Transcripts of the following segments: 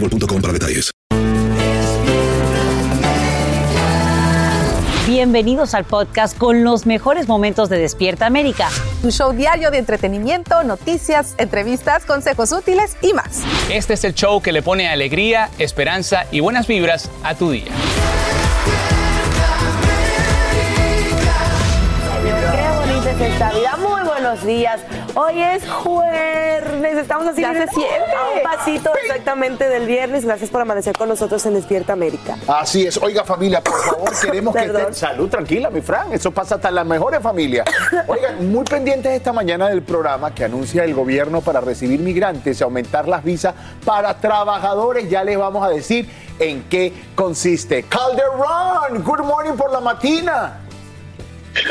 boostmobile.com para detalles. Bienvenidos al podcast con los mejores momentos de Despierta América. Tu show diario de entretenimiento, noticias, entrevistas, consejos útiles y más. Este es el show que le pone alegría, esperanza y buenas vibras a tu día. Qué bonita es esta vida. Muy buenos días. Hoy es jueves. Estamos así Ya se siente. a un pasito exactamente del viernes. Gracias por amanecer con nosotros en Despierta América. Así es. Oiga, familia, por favor, queremos que estén... Salud, tranquila, mi Fran. Eso pasa hasta en las mejores familias. Oigan, muy pendientes esta mañana del programa que anuncia el gobierno para recibir migrantes y aumentar las visas para trabajadores. Ya les vamos a decir en qué consiste. Calderón, good morning por la matina.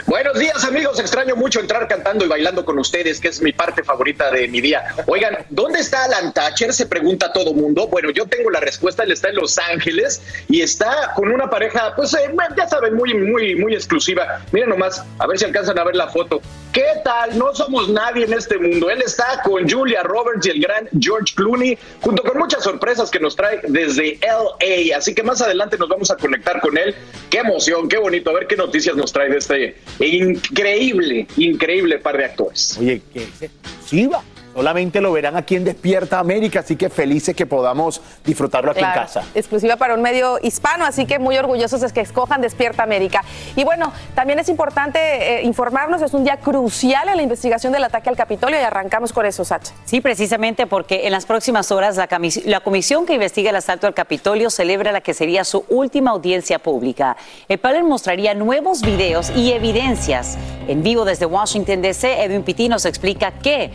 Buenos días amigos, extraño mucho entrar cantando y bailando con ustedes, que es mi parte favorita de mi día. Oigan, ¿dónde está Alan Thatcher? Se pregunta todo mundo. Bueno, yo tengo la respuesta, él está en Los Ángeles y está con una pareja, pues eh, ya saben, muy, muy, muy exclusiva. Miren nomás, a ver si alcanzan a ver la foto. ¿Qué tal? No somos nadie en este mundo. Él está con Julia Roberts y el gran George Clooney, junto con muchas sorpresas que nos trae desde LA. Así que más adelante nos vamos a conectar con él. Qué emoción, qué bonito. A ver qué noticias nos trae de este increíble, increíble par de actores. Oye, qué exclusiva. Solamente lo verán aquí en Despierta América, así que felices que podamos disfrutarlo aquí Claro, en casa. exclusiva para un medio hispano, así que muy orgullosos de que escojan Despierta América. Y bueno, también es importante eh, informarnos, es un día crucial en la investigación del ataque al Capitolio y arrancamos con eso, Sacha. Sí, precisamente porque en las próximas horas la, la comisión que investiga el asalto al Capitolio celebra la que sería su última audiencia pública. El panel mostraría nuevos videos y evidencias. En vivo desde Washington, D.C., Edwin Pitti nos explica que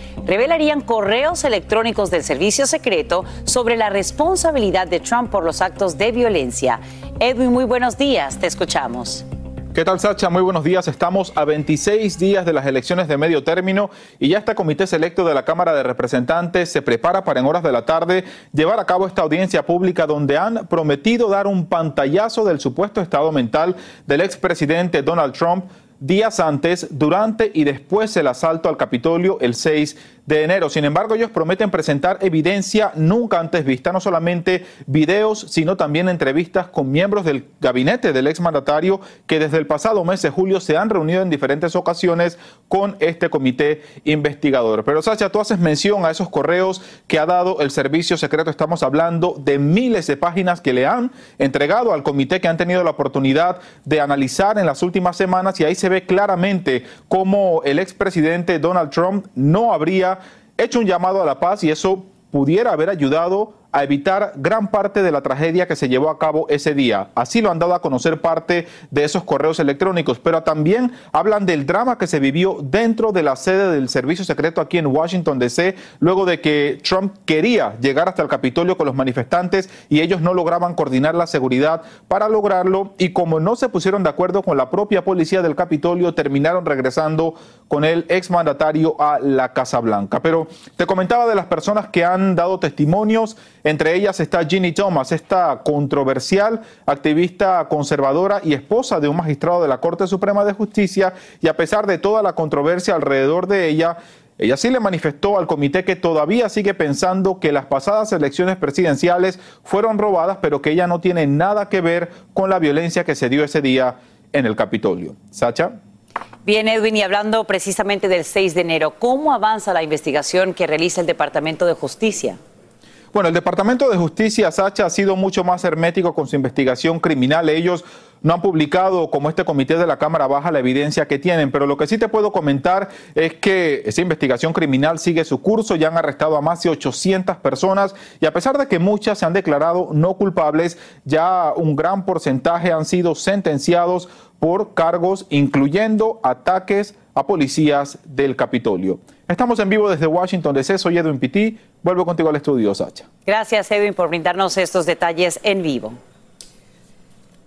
correos electrónicos del servicio secreto sobre la responsabilidad de Trump por los actos de violencia. Edwin, muy buenos días, te escuchamos. ¿Qué tal, Sacha? Muy buenos días. Estamos a 26 días de las elecciones de medio término y ya este comité selecto de la Cámara de Representantes se prepara para en horas de la tarde llevar a cabo esta audiencia pública donde han prometido dar un pantallazo del supuesto estado mental del expresidente Donald Trump días antes, durante y después del asalto al Capitolio el 6 de enero. Sin embargo, ellos prometen presentar evidencia nunca antes vista, no solamente videos, sino también entrevistas con miembros del gabinete del exmandatario que desde el pasado mes de julio se han reunido en diferentes ocasiones con este comité investigador. Pero Sacha, tú haces mención a esos correos que ha dado el servicio secreto. Estamos hablando de miles de páginas que le han entregado al comité que han tenido la oportunidad de analizar en las últimas semanas y ahí se ve claramente cómo el expresidente Donald Trump no habría hecho un llamado a la paz y eso pudiera haber ayudado a evitar gran parte de la tragedia que se llevó a cabo ese día. Así lo han dado a conocer parte de esos correos electrónicos, pero también hablan del drama que se vivió dentro de la sede del servicio secreto aquí en Washington, D.C., luego de que Trump quería llegar hasta el Capitolio con los manifestantes y ellos no lograban coordinar la seguridad para lograrlo y como no se pusieron de acuerdo con la propia policía del Capitolio, terminaron regresando con el exmandatario a la Casa Blanca. Pero te comentaba de las personas que han dado testimonios Entre ellas está Ginny Thomas, esta controversial activista conservadora y esposa de un magistrado de la Corte Suprema de Justicia, y a pesar de toda la controversia alrededor de ella, ella sí le manifestó al comité que todavía sigue pensando que las pasadas elecciones presidenciales fueron robadas, pero que ella no tiene nada que ver con la violencia que se dio ese día en el Capitolio. Sacha. Bien, Edwin, y hablando precisamente del 6 de enero, ¿cómo avanza la investigación que realiza el Departamento de Justicia? Bueno, el Departamento de Justicia, Sacha, ha sido mucho más hermético con su investigación criminal. Ellos no han publicado, como este comité de la Cámara Baja, la evidencia que tienen, pero lo que sí te puedo comentar es que esa investigación criminal sigue su curso, ya han arrestado a más de 800 personas. Y a pesar de que muchas se han declarado no culpables, ya un gran porcentaje han sido sentenciados por cargos incluyendo ataques a policías del Capitolio. Estamos en vivo desde Washington DC, soy Edwin Pitti. Vuelvo contigo al estudio, Sacha. Gracias, Edwin, por brindarnos estos detalles en vivo.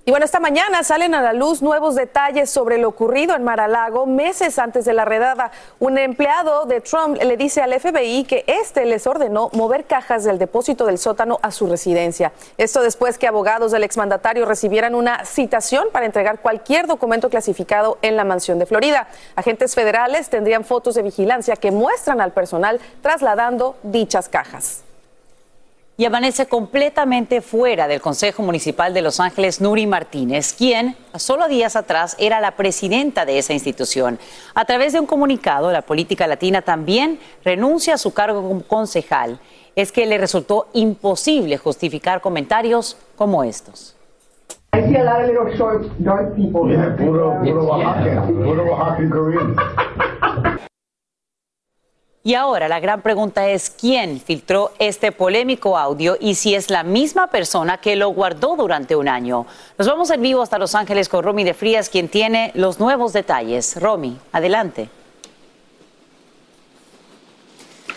Y bueno, esta mañana salen a la luz nuevos detalles sobre lo ocurrido en Mar-a-Lago meses antes de la redada. Un empleado de Trump le dice al FBI que este les ordenó mover cajas del depósito del sótano a su residencia. Esto después que abogados del exmandatario recibieran una citación para entregar cualquier documento clasificado en la mansión de Florida. Agentes federales tendrían fotos de vigilancia que muestran al personal trasladando dichas cajas y amanece completamente fuera del Consejo Municipal de Los Ángeles Nuri Martínez, quien solo días atrás era la presidenta de esa institución. A través de un comunicado, la política latina también renuncia a su cargo como concejal. Es que le resultó imposible justificar comentarios como estos. Y ahora la gran pregunta es quién filtró este polémico audio y si es la misma persona que lo guardó durante un año. Nos vamos en vivo hasta Los Ángeles con Romy de Frías, quien tiene los nuevos detalles. Romy, adelante.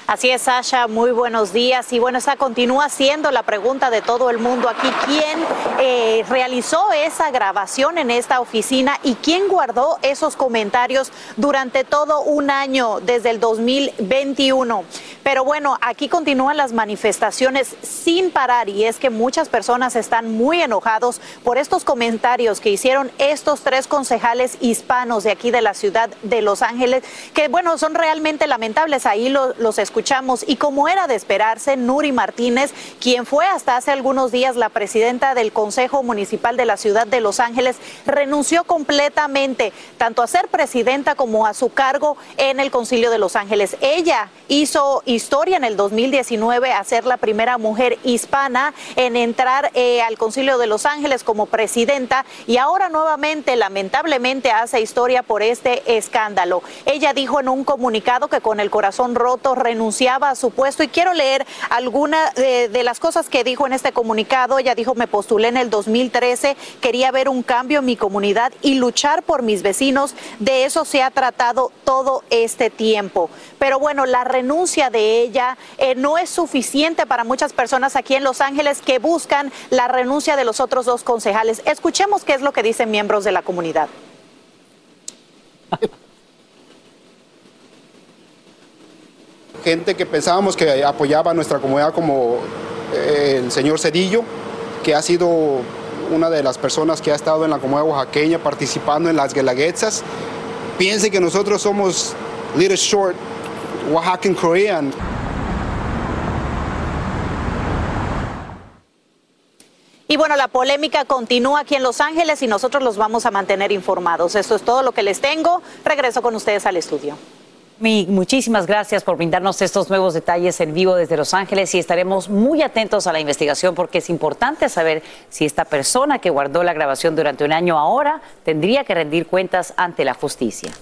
Así es, Sasha, muy buenos días. Y bueno, esa continúa siendo la pregunta de todo el mundo aquí. ¿Quién eh, realizó esa grabación en esta oficina y quién guardó esos comentarios durante todo un año desde el 2021? Pero bueno, aquí continúan las manifestaciones sin parar y es que muchas personas están muy enojados por estos comentarios que hicieron estos tres concejales hispanos de aquí de la ciudad de Los Ángeles, que bueno, son realmente lamentables. Ahí los escuchamos escuchamos. Y como era de esperarse, Nuri Martínez, quien fue hasta hace algunos días la presidenta del Consejo Municipal de la Ciudad de Los Ángeles, renunció completamente, tanto a ser presidenta como a su cargo en el Concilio de Los Ángeles. Ella hizo historia en el 2019 a ser la primera mujer hispana en entrar eh, al Concilio de Los Ángeles como presidenta y ahora nuevamente, lamentablemente, hace historia por este escándalo. Ella dijo en un comunicado que con el corazón roto renunció renunciaba a su puesto y quiero leer alguna de, de, las cosas que dijo en este comunicado. Ella dijo, me postulé en el 2013, quería ver un cambio en mi comunidad y luchar por mis vecinos. De eso se ha tratado todo este tiempo. Pero bueno, la renuncia de ella eh, no es suficiente para muchas personas aquí en Los Ángeles que buscan la renuncia de los otros dos concejales. Escuchemos qué es lo que dicen miembros de la comunidad. gente que pensábamos que apoyaba a nuestra comunidad como eh, el señor Cedillo, que ha sido una de las personas que ha estado en la comunidad oaxaqueña participando en las guelaguetzas. Piense que nosotros somos Little Short, Oaxacan Korean. Y bueno, la polémica continúa aquí en Los Ángeles y nosotros los vamos a mantener informados. Esto es todo lo que les tengo. Regreso con ustedes al estudio muchísimas gracias por brindarnos estos nuevos detalles en vivo desde Los Ángeles y estaremos muy atentos a la investigación porque es importante saber si esta persona que guardó la grabación durante un año ahora tendría que rendir cuentas ante la justicia.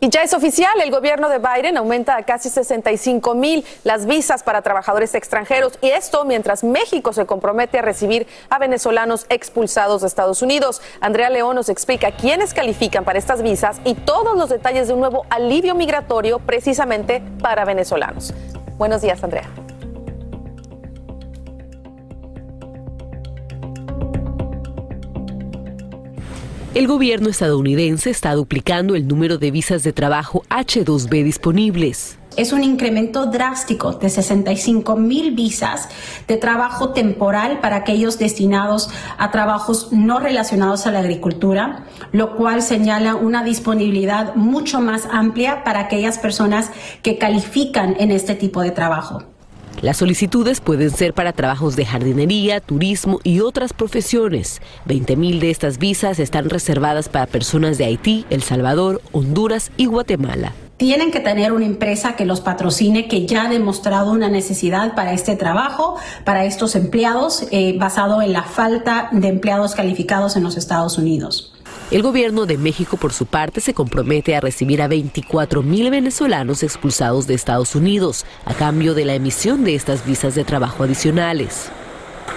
Y ya es oficial, el gobierno de Biden aumenta a casi 65 mil las visas para trabajadores extranjeros y esto mientras México se compromete a recibir a venezolanos expulsados de Estados Unidos. Andrea León nos explica quiénes califican para estas visas y todos los detalles de un nuevo alivio migratorio precisamente para venezolanos. Buenos días, Andrea. El gobierno estadounidense está duplicando el número de visas de trabajo H2B disponibles. es un incremento drástico de 65 mil visas de trabajo temporal para aquellos destinados a trabajos no relacionados a la agricultura, lo cual señala una disponibilidad mucho más amplia para aquellas personas que califican en este tipo de trabajo. Las solicitudes pueden ser para trabajos de jardinería, turismo y otras profesiones. 20.000 de estas visas están reservadas para personas de Haití, El Salvador, Honduras y Guatemala. Tienen que tener una empresa que los patrocine, que ya ha demostrado una necesidad para este trabajo, para estos empleados, eh, basado en la falta de empleados calificados en los Estados Unidos. El gobierno de México, por su parte, se compromete a recibir a 24 mil venezolanos expulsados de Estados Unidos a cambio de la emisión de estas visas de trabajo adicionales.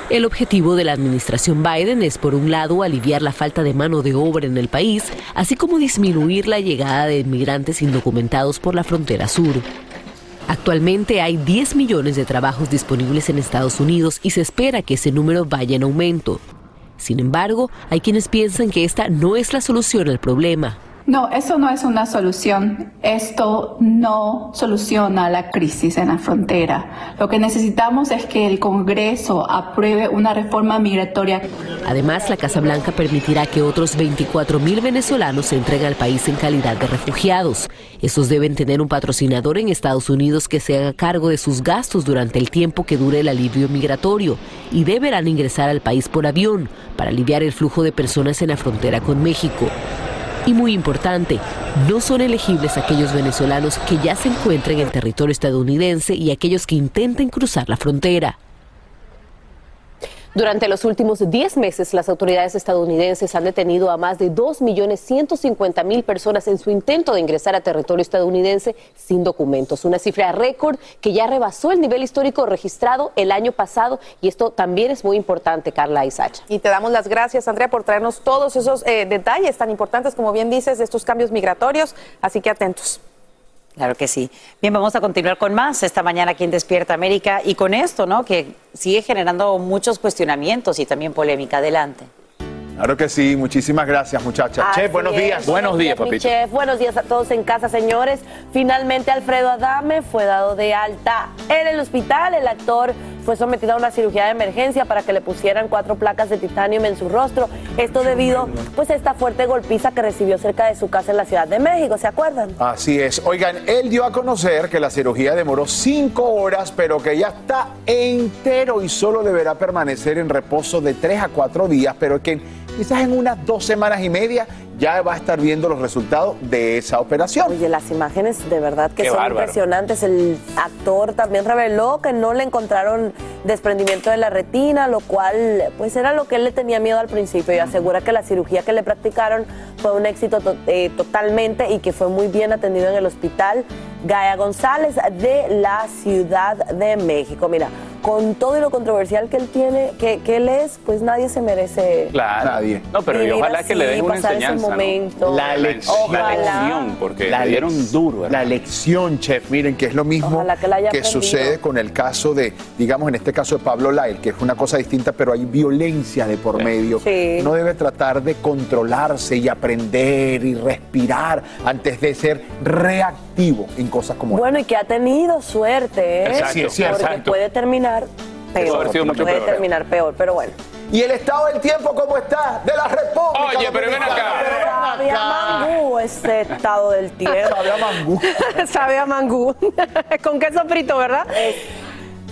El objetivo de la administración Biden es, por un lado, aliviar la falta de mano de obra en el país, así como disminuir la llegada de inmigrantes indocumentados por la frontera sur. Actualmente hay 10 millones de trabajos disponibles en Estados Unidos y se espera que ese número vaya en aumento. Sin embargo, hay quienes piensan que esta no es la solución al problema. No, eso no es una solución. Esto no soluciona la crisis en la frontera. Lo que necesitamos es que el Congreso apruebe una reforma migratoria. Además, la Casa Blanca permitirá que otros 24 mil venezolanos se entreguen al país en calidad de refugiados. Estos deben tener un patrocinador en Estados Unidos que se haga cargo de sus gastos durante el tiempo que dure el alivio migratorio y deberán ingresar al país por avión para aliviar el flujo de personas en la frontera con México. Y muy importante, no son elegibles aquellos venezolanos que ya se encuentran en territorio estadounidense y aquellos que intenten cruzar la frontera. Durante los últimos 10 meses, las autoridades estadounidenses han detenido a más de 2.150.000 personas en su intento de ingresar a territorio estadounidense sin documentos. Una cifra récord que ya rebasó el nivel histórico registrado el año pasado. Y esto también es muy importante, Carla y Sacha. Y te damos las gracias, Andrea, por traernos todos esos eh, detalles tan importantes, como bien dices, de estos cambios migratorios. Así que atentos. Claro que sí. Bien, vamos a continuar con más esta mañana aquí en Despierta América y con esto, ¿no? Que sigue generando muchos cuestionamientos y también polémica. Adelante. Claro que sí, muchísimas gracias muchachas. Así Chef, buenos días. Buenos días, mi chef. Buenos días a todos en casa, señores. Finalmente Alfredo Adame fue dado de alta en el hospital. El actor fue sometido a una cirugía de emergencia para que le pusieran cuatro placas de titanio en su rostro. Esto debido pues a esta fuerte golpiza que recibió cerca de su casa en la Ciudad de México, ¿se acuerdan? Así es. Oigan, él dio a conocer que la cirugía demoró cinco horas, pero que ya está entero y solo deberá permanecer en reposo de tres a cuatro días, pero que quizás en unas dos semanas y media ya va a estar viendo los resultados de esa operación. Oye, las imágenes de verdad que Qué son bárbaro. impresionantes. El actor también reveló que no le encontraron desprendimiento de la retina, lo cual pues era lo que él le tenía miedo al principio y asegura que la cirugía que le practicaron fue un éxito to- eh, totalmente y que fue muy bien atendido en el hospital Gaia González de la Ciudad de México. Mira, con todo y lo controversial que él tiene, que, que él es, pues nadie se merece Claro. Nadie. No, pero y Vivir ojalá que le den una pasar ese enseñanza. ¿no? momento. La, lección. Ojalá. La lección, porque La le dieron duro. La lección, chef, miren que es lo mismo que aprendido. sucede con el caso de, digamos, en este caso de Pablo Lyle, que es una cosa distinta, pero hay violencia de por medio. Sí. Uno debe tratar de controlarse y aprender y respirar antes de ser reactivo en cosas como Bueno, y que ha tenido suerte, ¿eh? Exacto, Sí, es cierto. Porque exacto. puede terminar Puede peor. haber sido mucho puede peor. terminar peor, pero bueno. ¿Y el estado del tiempo cómo está? De la República. Oye, pero ven acá. Sabe a mangú ese estado del tiempo. Sabe a mangú. Sabe a mangú. Con queso frito, ¿verdad?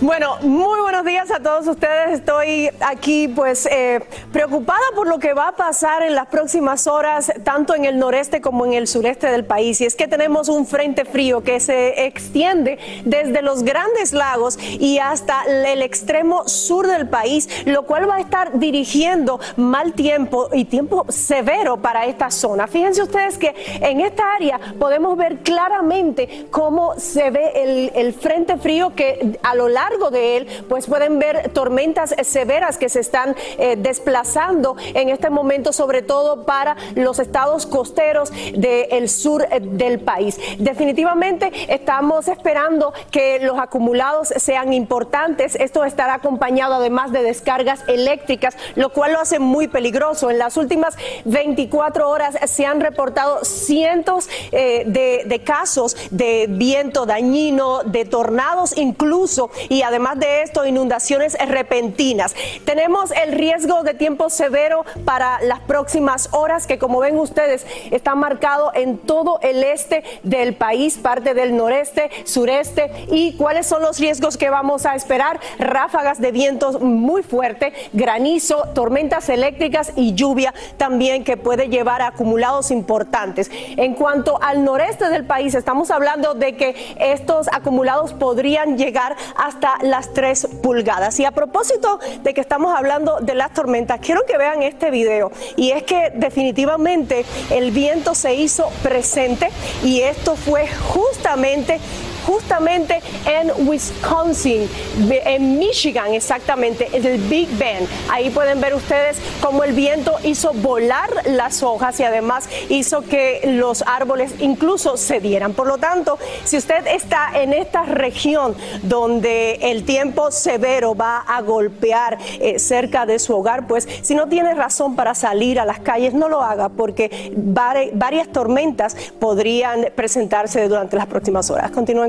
Bueno, muy buenos días a todos ustedes. Estoy aquí pues eh, preocupada por lo que va a pasar en las próximas horas, tanto en el noreste como en el sureste del país. Y es que tenemos un frente frío que se extiende desde los grandes lagos y hasta el extremo sur del país, lo cual va a estar dirigiendo mal tiempo y tiempo severo para esta zona. Fíjense ustedes que en esta área podemos ver claramente cómo se ve el, el frente frío que a lo largo largo de él, pues pueden ver tormentas severas que se están eh, desplazando en este momento, sobre todo para los estados costeros del sur eh, del país. Definitivamente estamos esperando que los acumulados sean importantes. Esto estará acompañado además de descargas eléctricas, lo cual lo hace muy peligroso. En las últimas 24 horas se han reportado cientos eh, de, de casos de viento dañino, de tornados incluso, y además de esto, inundaciones repentinas. Tenemos el riesgo de tiempo severo para las próximas horas, que como ven ustedes, está marcado en todo el este del país, parte del noreste, sureste. ¿Y cuáles son los riesgos que vamos a esperar? Ráfagas de vientos muy fuerte, granizo, tormentas eléctricas y lluvia también que puede llevar a acumulados importantes. En cuanto al noreste del país, estamos hablando de que estos acumulados podrían llegar hasta las 3 pulgadas. Y a propósito de que estamos hablando de las tormentas, quiero que vean este video. Y es que definitivamente el viento se hizo presente y esto fue justamente justamente en Wisconsin, en Michigan exactamente, es el Big Bend. Ahí pueden ver ustedes cómo el viento hizo volar las hojas y además hizo que los árboles incluso se dieran. Por lo tanto, si usted está en esta región donde el tiempo severo va a golpear eh, cerca de su hogar, pues si no tiene razón para salir a las calles, no lo haga porque varias tormentas podrían presentarse durante las próximas horas. Continúen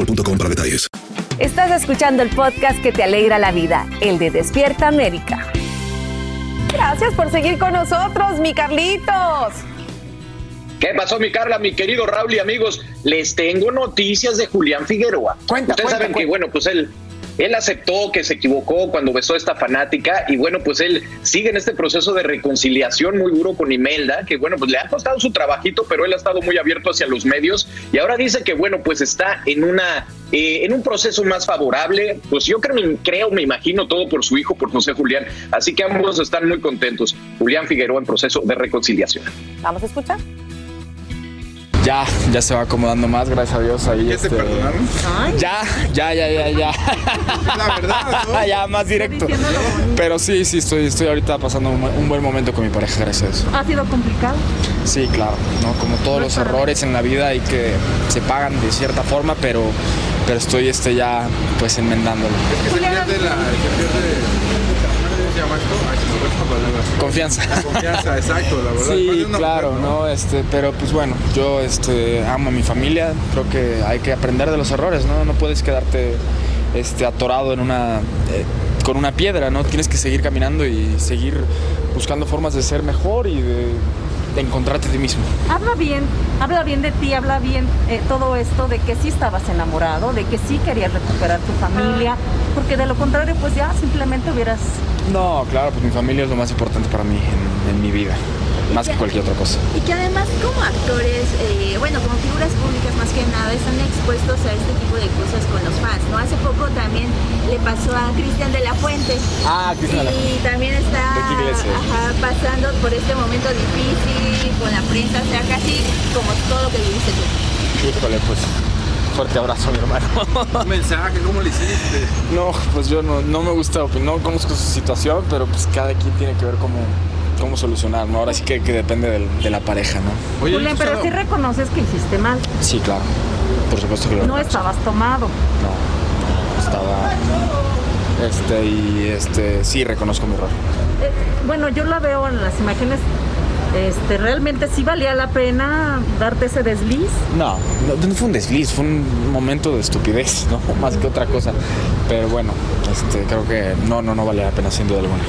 boostmobile.com para detalles. Estás escuchando el podcast que te alegra la vida, el de Despierta América. Gracias por seguir con nosotros, mi Carlitos. ¿Qué pasó, mi Carla, mi querido Raúl y amigos? Les tengo noticias de Julián Figueroa. Cuenta, Ustedes cuenta, saben que, bueno, pues él, él aceptó que se equivocó cuando besó a esta fanática y, bueno, pues él sigue en este proceso de reconciliación muy duro con Imelda, que, bueno, pues le ha costado su trabajito, pero él ha estado muy abierto hacia los medios y ahora dice que, bueno, pues está en una eh, en un proceso más favorable, pues yo creo, creo, me imagino todo por su hijo, por José Julián, así que ambos están muy contentos. Julián Figueroa en proceso de reconciliación. Vamos a escuchar. Ya, ya se va acomodando más, gracias a Dios. Ahí, este, Ya, ya, ya, ya, ya. La verdad, ya, más directo. Pero sí, sí, estoy, estoy ahorita pasando un, un buen momento con mi pareja, gracias a eso. ¿Ha sido complicado? Sí, claro, ¿no? Como todos los errores en la vida hay que se pagan de cierta forma, pero, pero estoy este ya pues enmendándolo. Se pierde la. Se pierde. Confianza. La confianza, exacto, la verdad. Sí, claro, mujer, ¿no? Este, pero pues bueno, yo este, amo a mi familia, creo que hay que aprender de los errores, ¿no? No puedes quedarte este, atorado en una, eh, con una piedra, ¿no? Tienes que seguir caminando y seguir buscando formas de ser mejor y de, de encontrarte a ti mismo. Habla bien, habla bien de ti, habla bien eh, todo esto de que sí estabas enamorado, de que sí querías recuperar tu familia, porque de lo contrario pues ya simplemente hubieras... No, claro, pues mi familia es lo más importante para mí en, en mi vida. Más que cualquier otra cosa. Y que además como actores, eh, bueno, como figuras públicas más que nada, están expuestos a este tipo de cosas con los fans, ¿no? Hace poco también le pasó a Cristian de la Fuente. Ah, Cristian de la Y también está ajá, pasando por este momento difícil con la prensa, o sea, casi como todo lo que viviste tú. Híjole, pues fuerte abrazo, mi hermano. Un mensaje, ¿cómo le hiciste? No, pues yo no, no me gusta opinar, no conozco su situación, pero pues cada quien tiene que ver cómo, cómo solucionar, ¿no? Ahora sí que, que depende del- de la pareja, ¿no? Julián, pero sí reconoces que hiciste mal. Sí, claro, por supuesto que lo No estabas tomado. No, estaba... Este, y este, sí reconozco mi error. Eh, bueno, yo la veo en las imágenes. Este, realmente sí valía la pena darte ese desliz. No, no, no fue un desliz, fue un momento de estupidez, ¿no? Más que otra cosa. Pero bueno, este, creo que no, no, no vale la pena sin duda alguna.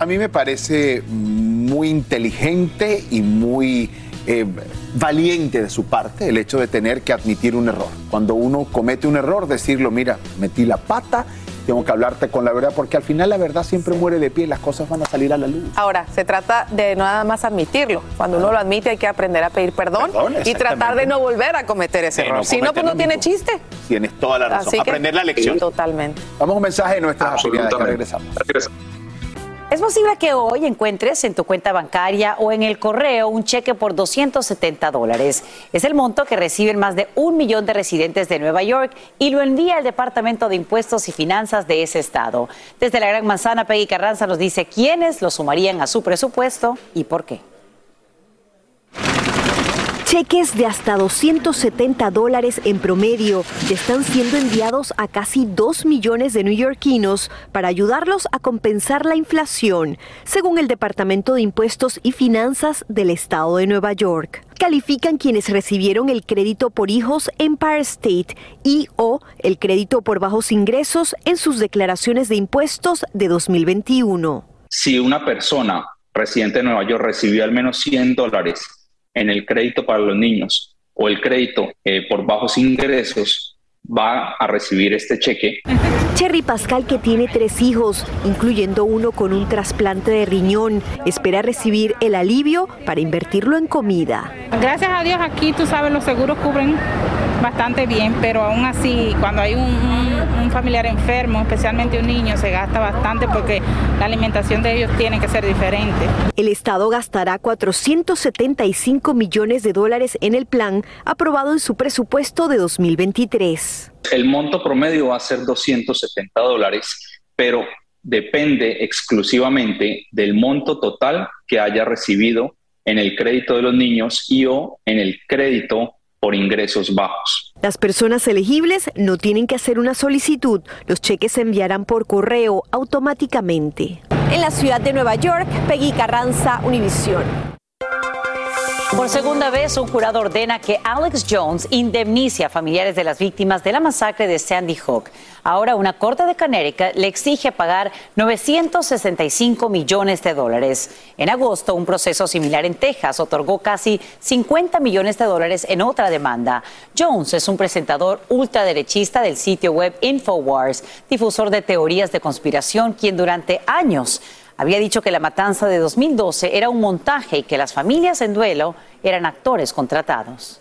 A mí me parece muy inteligente y muy eh, valiente de su parte el hecho de tener que admitir un error. Cuando uno comete un error, decirlo, mira, metí la pata, tengo que hablarte con la verdad, porque al final la verdad siempre muere de pie y las cosas van a salir a la luz. Ahora, se trata de no nada más admitirlo. Cuando uno lo admite hay que aprender a pedir perdón, Perdón, y tratar de no volver a cometer ese De error. no si no, pues no tiene chiste. Tienes toda la razón. Así que- Aprender la lección. Totalmente. Vamos a un mensaje de nuestras afiliadas. Ya regresamos. Es posible que hoy encuentres en tu cuenta bancaria o en el correo un cheque por 270 dólares. Es el monto que reciben más de un millón de residentes de Nueva York y lo envía el Departamento de Impuestos y Finanzas de ese estado. Desde la Gran Manzana, Peggy Carranza nos dice quiénes lo sumarían a su presupuesto y por qué. Cheques de hasta 270 dólares en promedio están siendo enviados a casi 2 millones de neoyorquinos para ayudarlos a compensar la inflación, según el Departamento de Impuestos y Finanzas del Estado de Nueva York. Califican quienes recibieron el crédito por hijos Empire State y o el crédito por bajos ingresos en sus declaraciones de impuestos de 2021. si una persona residente de Nueva York recibió al menos 100 dólares en el crédito para los niños o el crédito eh, por bajos ingresos, va a recibir este cheque Cherry Pascal, que tiene tres hijos, incluyendo uno con un trasplante de riñón, espera recibir el alivio para invertirlo en comida. Gracias a Dios aquí, tú sabes, los seguros cubren bastante bien, pero aún así, cuando hay un, un- un familiar enfermo, especialmente un niño, se gasta bastante porque la alimentación de ellos tiene que ser diferente. El Estado gastará 475 millones de dólares en el plan aprobado en su presupuesto de 2023. El monto promedio va a ser 270 dólares, pero depende exclusivamente del monto total que haya recibido en el crédito de los niños y o en el crédito por ingresos bajos. Las personas elegibles no tienen que hacer una solicitud, los cheques se enviarán por correo automáticamente. En la ciudad de Nueva York, Peggy Carranza, Univisión. Por segunda vez, un jurado ordena que Alex Jones indemnice a familiares de las víctimas de la masacre de Sandy Hook. Ahora, una corte de Connecticut le exige pagar 965 millones de dólares. En agosto, un proceso similar en Texas otorgó casi 50 millones de dólares en otra demanda. Jones es un presentador ultraderechista del sitio web Infowars, difusor de teorías de conspiración, quien durante años había dicho que la matanza de 2012 era un montaje y que las familias en duelo eran actores contratados.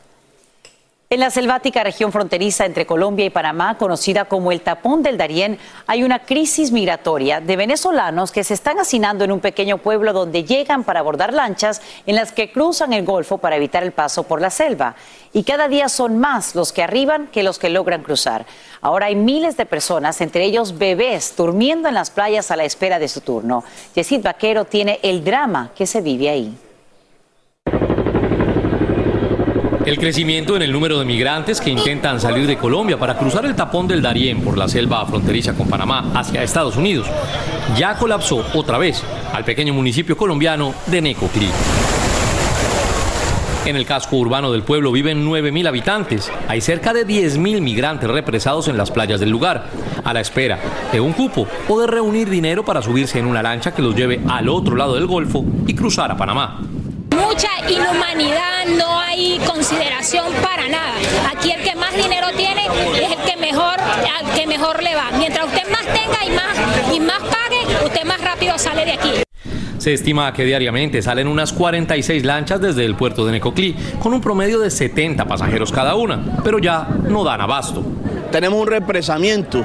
En la selvática región fronteriza entre Colombia y Panamá, conocida como el Tapón del Darién, hay una crisis migratoria de venezolanos que se están hacinando en un pequeño pueblo donde llegan para abordar lanchas en las que cruzan el Golfo para evitar el paso por la selva. Y cada día son más los que arriban que los que logran cruzar. Ahora hay miles de personas, entre ellos bebés, durmiendo en las playas a la espera de su turno. Yesid Vaquero tiene el drama que se vive ahí. El crecimiento en el número de migrantes que intentan salir de Colombia para cruzar el tapón del Darién por la selva fronteriza con Panamá hacia Estados Unidos ya colapsó otra vez al pequeño municipio colombiano de Necoclí. En el casco urbano del pueblo viven 9.000 habitantes. Hay cerca de 10.000 migrantes represados en las playas del lugar, a la espera de un cupo o de reunir dinero para subirse en una lancha que los lleve al otro lado del Golfo y cruzar a Panamá. Mucha inhumanidad, no hay consideración para nada. Aquí el que más dinero tiene es el que mejor, al que mejor le va. Mientras usted más tenga y más, y más pague, usted más rápido sale de aquí. Se estima que diariamente salen unas 46 lanchas desde el puerto de Necoclí, con un promedio de 70 pasajeros cada una, pero ya no dan abasto. Tenemos un represamiento,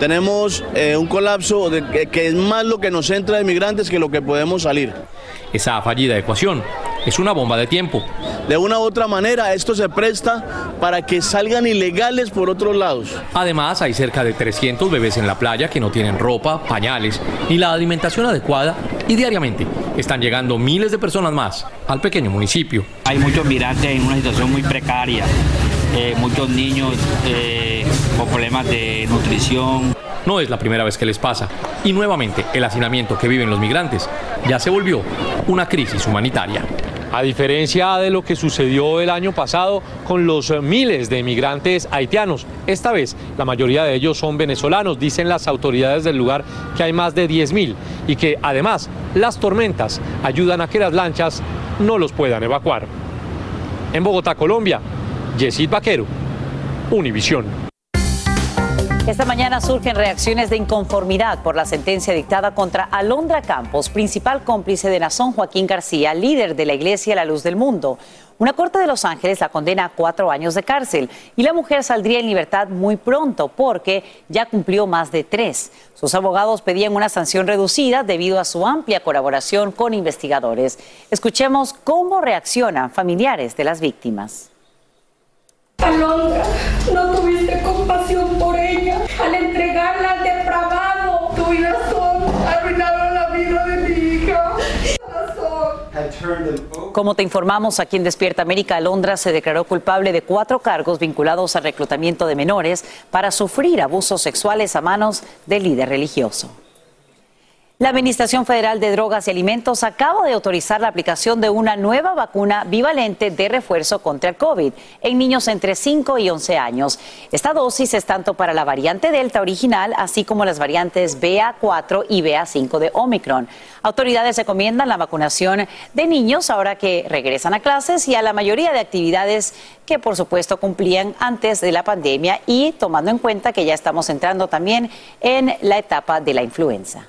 tenemos eh, un colapso de, que, que es más lo que nos entra de migrantes que lo que podemos salir. Esa fallida ecuación es una bomba de tiempo. De una u otra manera, esto se presta para que salgan ilegales por otros lados. Además, hay cerca de 300 bebés en la playa que no tienen ropa, pañales ni la alimentación adecuada y diariamente están llegando miles de personas más al pequeño municipio. Hay muchos migrantes en una situación muy precaria, eh, muchos niños eh, con problemas de nutrición. No es la primera vez que les pasa y nuevamente el hacinamiento que viven los migrantes ya se volvió una crisis humanitaria. A diferencia de lo que sucedió el año pasado con los miles de migrantes haitianos, esta vez la mayoría de ellos son venezolanos, dicen las autoridades del lugar que hay más de 10.000 y que además las tormentas ayudan a que las lanchas no los puedan evacuar. En Bogotá, Colombia, Yesid Vaquero, Univisión. Esta mañana surgen reacciones de inconformidad por la sentencia dictada contra Alondra Campos, principal cómplice de Nazón Joaquín García, líder de la Iglesia La Luz del Mundo. Una corte de Los Ángeles la condena a cuatro años de cárcel y la mujer saldría en libertad muy pronto porque ya cumplió más de tres. Sus abogados pedían una sanción reducida debido a su amplia colaboración con investigadores. Escuchemos cómo reaccionan familiares de las víctimas. Alondra, no tuviste compasión por ella al entregarla al depravado. Tu vida son arruinaron la vida de mi hija. Como te informamos aquí en Despierta América, Alondra se declaró culpable de cuatro cargos vinculados al reclutamiento de menores para sufrir abusos sexuales a manos del líder religioso. La Administración Federal de Drogas y Alimentos acaba de autorizar la aplicación de una nueva vacuna bivalente de refuerzo contra el COVID en niños entre 5 y 11 años. Esta dosis es tanto para la variante Delta original, así como las variantes BA4 y BA5 de Omicron. Autoridades recomiendan la vacunación de niños ahora que regresan a clases y a la mayoría de actividades que por supuesto cumplían antes de la pandemia y tomando en cuenta que ya estamos entrando también en la etapa de la influenza.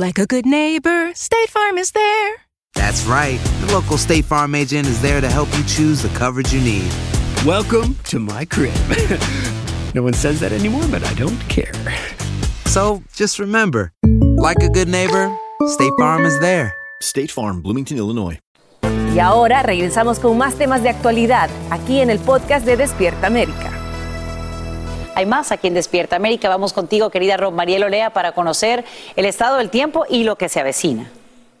Like a good neighbor, State Farm is there. That's right. The local State Farm agent is there to help you choose the coverage you need. Welcome to my crib. no one says that anymore, but I don't care. So just remember, like a good neighbor, State Farm is there. State Farm, Bloomington, Illinois. Y ahora regresamos con más temas de actualidad aquí en el podcast de Despierta América. Hay más aquí en Despierta América. Vamos contigo, querida Rob Mariel Olea, para conocer el estado del tiempo y lo que se avecina.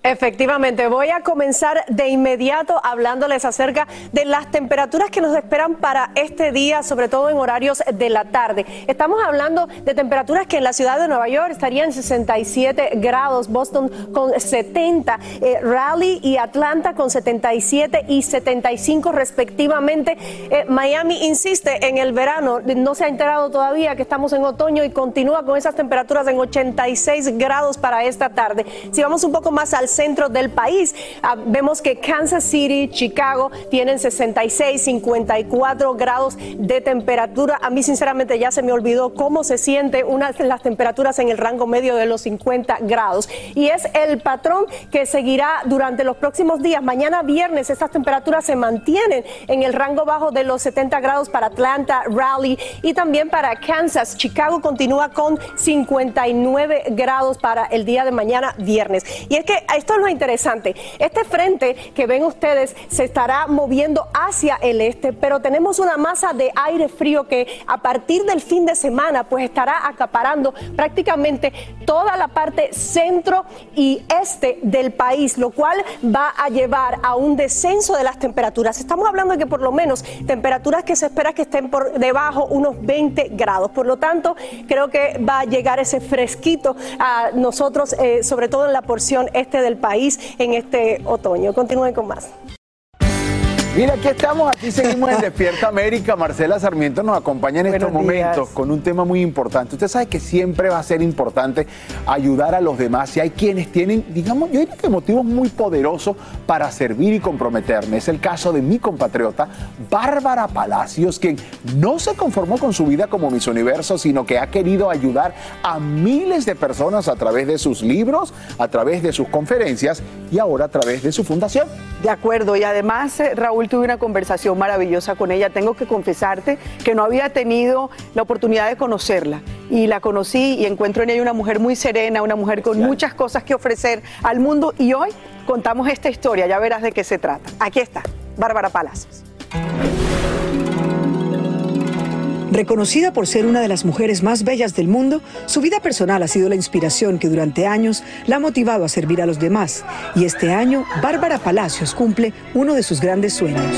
Efectivamente, voy a comenzar de inmediato hablándoles acerca de las temperaturas que nos esperan para este día, sobre todo en horarios de la tarde. Estamos hablando de temperaturas que en la ciudad de Nueva York estarían en 67 grados, Boston con 70, eh, Raleigh y Atlanta con 77 y 75 respectivamente. Eh, Miami insiste en el verano, no se ha enterado todavía que estamos en otoño y continúa con esas temperaturas en 86 grados para esta tarde. Si vamos un poco más al centro del país. Ah, vemos que Kansas City, Chicago tienen 66, 54 grados de temperatura. A mí sinceramente ya se me olvidó cómo se siente una, las temperaturas en el rango medio de los 50 grados. Y es el patrón que seguirá durante los próximos días. Mañana viernes estas temperaturas se mantienen en el rango bajo de los 70 grados para Atlanta, Raleigh y también para Kansas. Chicago continúa con 59 grados para el día de mañana viernes. Y es que esto es lo interesante. Este frente que ven ustedes se estará moviendo hacia el este, pero tenemos una masa de aire frío que a partir del fin de semana pues estará acaparando prácticamente toda la parte centro y este del país, lo cual va a llevar a un descenso de las temperaturas. Estamos hablando de que por lo menos temperaturas que se espera que estén por debajo unos 20 grados. Por lo tanto, creo que va a llegar ese fresquito a nosotros, eh, sobre todo en la porción este del país en este otoño. Continúen con más. Mira, aquí estamos, aquí seguimos en Despierta América. Marcela Sarmiento nos acompaña en estos momentos con un tema muy importante. Usted sabe que siempre va a ser importante ayudar a los demás y hay quienes tienen, digamos, yo diría que motivos muy poderosos para servir y comprometerme. Es el caso de mi compatriota Bárbara Palacios, quien no se conformó con su vida como Miss Universo, sino que ha querido ayudar a miles de personas a través de sus libros, a través de sus conferencias y ahora a través de su fundación. De acuerdo, y además, eh, Tuve una conversación maravillosa con ella. Tengo que confesarte que no había tenido la oportunidad de conocerla y la conocí y encuentro en ella una mujer muy serena, una mujer con muchas cosas que ofrecer al mundo y hoy contamos esta historia, ya verás de qué se trata. Aquí está, Bárbara Palacios. Reconocida por ser una de las mujeres más bellas del mundo, su vida personal ha sido la inspiración que durante años la ha motivado a servir a los demás. Y este año, Bárbara Palacios cumple uno de sus grandes sueños.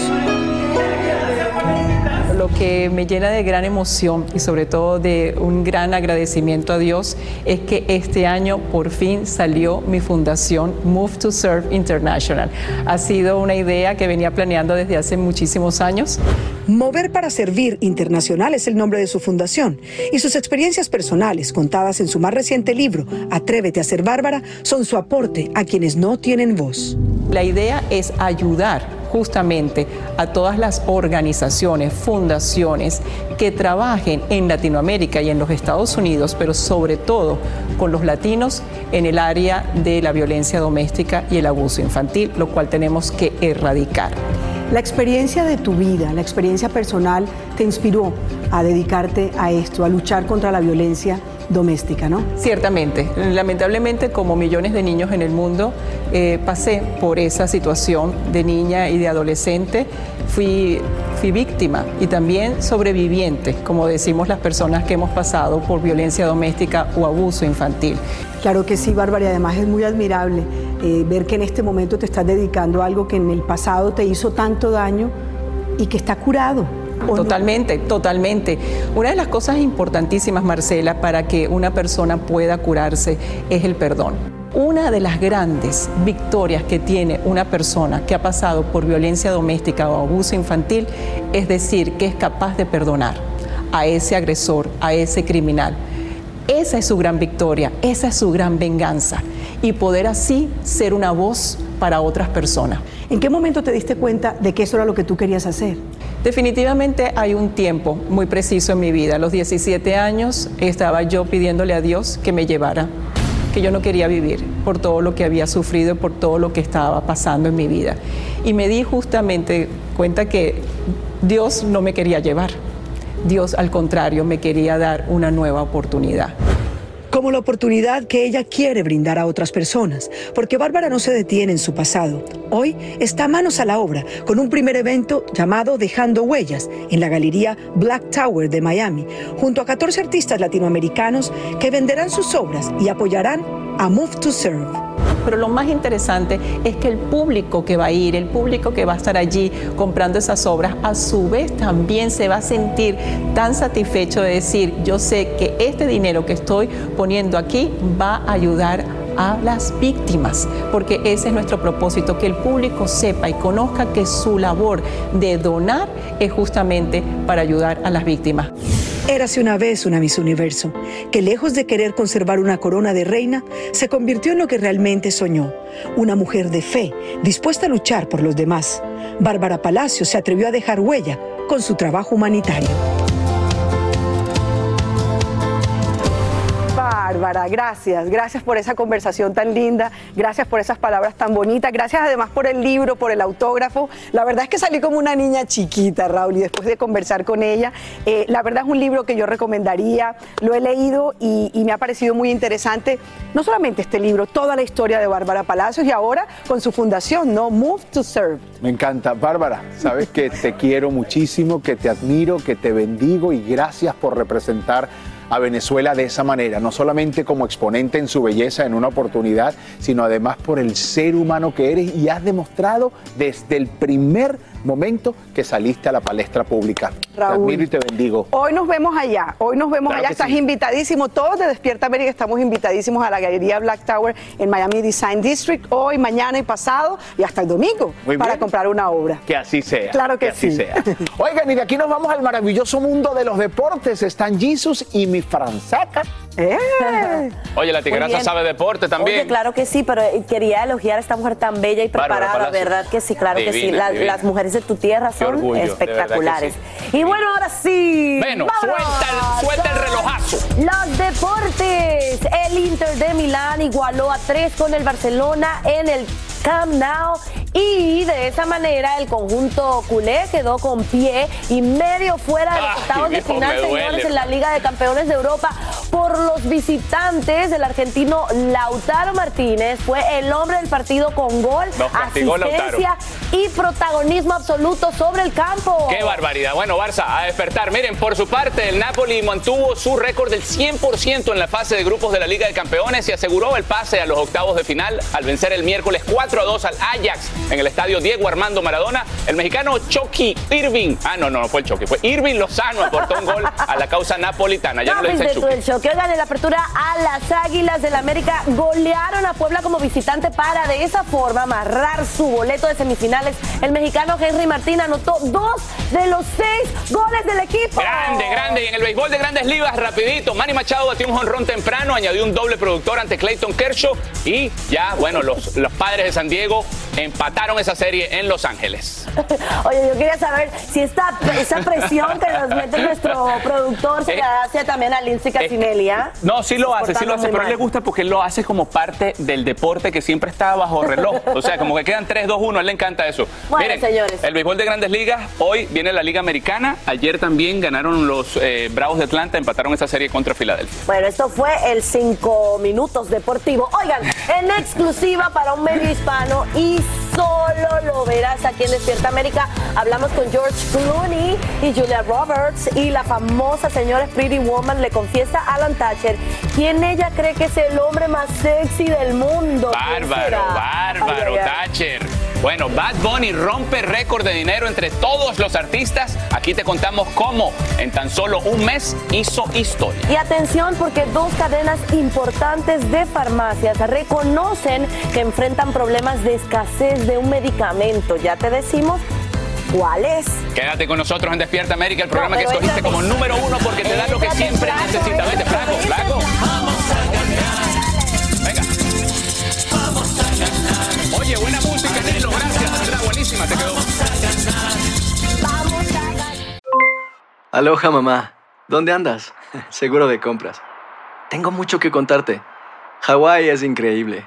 Lo que me llena de gran emoción y sobre todo de un gran agradecimiento a Dios es que este año por fin salió mi fundación Move to Serve International. Ha sido una idea que venía planeando desde hace muchísimos años. Mover para Servir Internacional es el nombre de su fundación y sus experiencias personales contadas en su más reciente libro, Atrévete a ser Bárbara, son su aporte a quienes no tienen voz. La idea es ayudar justamente a todas las organizaciones, fundaciones que trabajen en Latinoamérica y en los Estados Unidos, pero sobre todo con los latinos en el área de la violencia doméstica y el abuso infantil, lo cual tenemos que erradicar. La experiencia de tu vida, la experiencia personal, te inspiró a dedicarte a esto, a luchar contra la violencia doméstica, ¿no? Ciertamente. Lamentablemente, como millones de niños en el mundo, eh, pasé por esa situación de niña y de adolescente. Fui, fui víctima y también sobreviviente, como decimos las personas que hemos pasado por violencia doméstica o abuso infantil. Claro que sí, Bárbara, y además es muy admirable eh, ver que en este momento te estás dedicando a algo que en el pasado te hizo tanto daño y que está curado. Totalmente, totalmente. Una de las cosas importantísimas, Marcela, para que una persona pueda curarse es el perdón. Una de las grandes victorias que tiene una persona que ha pasado por violencia doméstica o abuso infantil es decir que es capaz de perdonar a ese agresor, a ese criminal. Esa es su gran victoria, esa es su gran venganza y poder así ser una voz para otras personas. ¿En qué momento te diste cuenta de que eso era lo que tú querías hacer? Definitivamente hay un tiempo muy preciso en mi vida. A los 17 años estaba yo pidiéndole a Dios que me llevara, que yo no quería vivir por todo lo que había sufrido por todo lo que estaba pasando en mi vida. Y me di justamente cuenta que Dios no me quería llevar. Dios al contrario me quería dar una nueva oportunidad como la oportunidad que ella quiere brindar a otras personas, porque Bárbara no se detiene en su pasado. Hoy está manos a la obra con un primer evento llamado Dejando Huellas en la galería Black Tower de Miami, junto a 14 artistas latinoamericanos que venderán sus obras y apoyarán a Move to Serve. Pero lo más interesante es que el público que va a ir, el público que va a estar allí comprando esas obras, a su vez también se va a sentir tan satisfecho de decir, yo sé que este dinero que estoy poniendo aquí va a ayudar a las víctimas, porque ese es nuestro propósito, que el público sepa y conozca que su labor de donar es justamente para ayudar a las víctimas. Érase una vez una Miss Universo, que lejos de querer conservar una corona de reina, se convirtió en lo que realmente soñó, una mujer de fe, dispuesta a luchar por los demás. Bárbara Palacio se atrevió a dejar huella con su trabajo humanitario. Bárbara, gracias, gracias por esa conversación tan linda, gracias por esas palabras tan bonitas, gracias además por el libro, por el autógrafo. La verdad es que salí como una niña chiquita, Raúl, y después de conversar con ella, eh, la verdad es un libro que yo recomendaría, lo he leído y, y me ha parecido muy interesante, no solamente este libro, toda la historia de Bárbara Palacios y ahora con su fundación, ¿no? Move to Serve. Me encanta. Bárbara, sabes que te quiero muchísimo, que te admiro, que te bendigo y gracias por representar a Venezuela de esa manera, no solamente como exponente en su belleza en una oportunidad, sino además por el ser humano que eres y has demostrado desde el primer momento que saliste a la palestra pública. Te Raúl. admiro y te bendigo. Hoy nos vemos allá, hoy nos vemos Claro allá, que estás sí. invitadísimo, todos de Despierta América estamos invitadísimos a la Galería Black Tower en Miami Design District, hoy, mañana y pasado y hasta el domingo Muy para bien. comprar una obra. Que así sea. Claro que así sí. sea. Oigan, y de aquí nos vamos al maravilloso mundo de los deportes. Están Jesus y mi Franzaca. Oye, la bien. sabe deporte también. Oye, claro que sí, pero eh, quería elogiar a esta mujer tan bella y preparada. ¿verdad? Que sí, claro que sí. Las, mujeres de tu tierra son orgullo, espectaculares. sí. Y bueno, ahora sí. Bueno, ¡vámonos! suelta el, suelta el relojazo. Los deportes. El Inter de Milán igualó a tres con el Barcelona en el Camp Nou y de esa manera el conjunto culé quedó con pie y medio fuera de los octavos de final, señores, en la Liga de Campeones de Europa por los visitantes del argentino Lautaro Martínez. Fue el hombre del partido con gol, asistencia y protagonismo absoluto sobre el campo. Qué barbaridad. Bueno, Barça, a despertar. Miren, por su parte, el Napoli mantuvo su récord del 100% en la fase de grupos de la Liga de Campeones y aseguró el pase a los octavos de final al vencer el miércoles 4 a 2 al Ajax en el estadio Diego Armando Maradona. El mexicano Chucky Irving, ah, no, no, no fue el Chucky, fue Irving Lozano aportó un gol a la causa napolitana. Ya no, tu Chucky. el. Que oigan, en la apertura a las Águilas del América golearon a Puebla como visitante para de esa forma amarrar su boleto de semifinales. El mexicano Henry Martín anotó dos de los seis goles del equipo. Grande, grande. Y en el béisbol de grandes ligas, rapidito. Manny Machado batió un jonrón temprano, añadió un doble productor ante Clayton Kershaw y ya, bueno, los, los padres de San Diego empataron esa serie en Los Ángeles. Oye, yo quería saber si esta, esa presión que nos mete nuestro productor se Eh, la hace también a Lindsay Casinelli, ¿ah? No, sí lo hace, sí lo hace, pero a él mal. le gusta porque él lo hace como parte del deporte que siempre está bajo reloj. O sea, como que quedan 3-2-1, a él le encanta eso. Bueno, señores. El béisbol de grandes ligas, hoy viene la Liga Americana. Ayer también ganaron los eh, Bravos de Atlanta, empataron esa serie contra Filadelfia. Bueno, esto fue el 5 minutos deportivo. Oigan, en exclusiva para un medio hispano y solo lo verás aquí en Despierta América. Hablamos con George Clooney y Julia Roberts y la famosa señora Pretty Woman le confiesa a Alan Thatcher quién ella cree que es el hombre más sexy del mundo. ¿Quién Bárbaro, bárbaro, ay. Thatcher. Bueno, Bad Bunny rompe récord de dinero entre todos los artistas. Aquí te contamos cómo en tan solo un mes hizo historia. Y atención porque dos cadenas importantes de farmacias reconocen que enfrentan problemas de escasez de un medicamento. Ya te decimos cuál es. Quédate con nosotros en Despierta América, el programa que escogiste como número uno porque te da lo que siempre necesitas. Vete, flaco, flaco. Venga. Oye, buena música, Nelo. Gracias, Andrea. Buenísima, te quedó. Aloha mamá, ¿dónde andas? Seguro de compras. Tengo mucho que contarte. Hawái es increíble.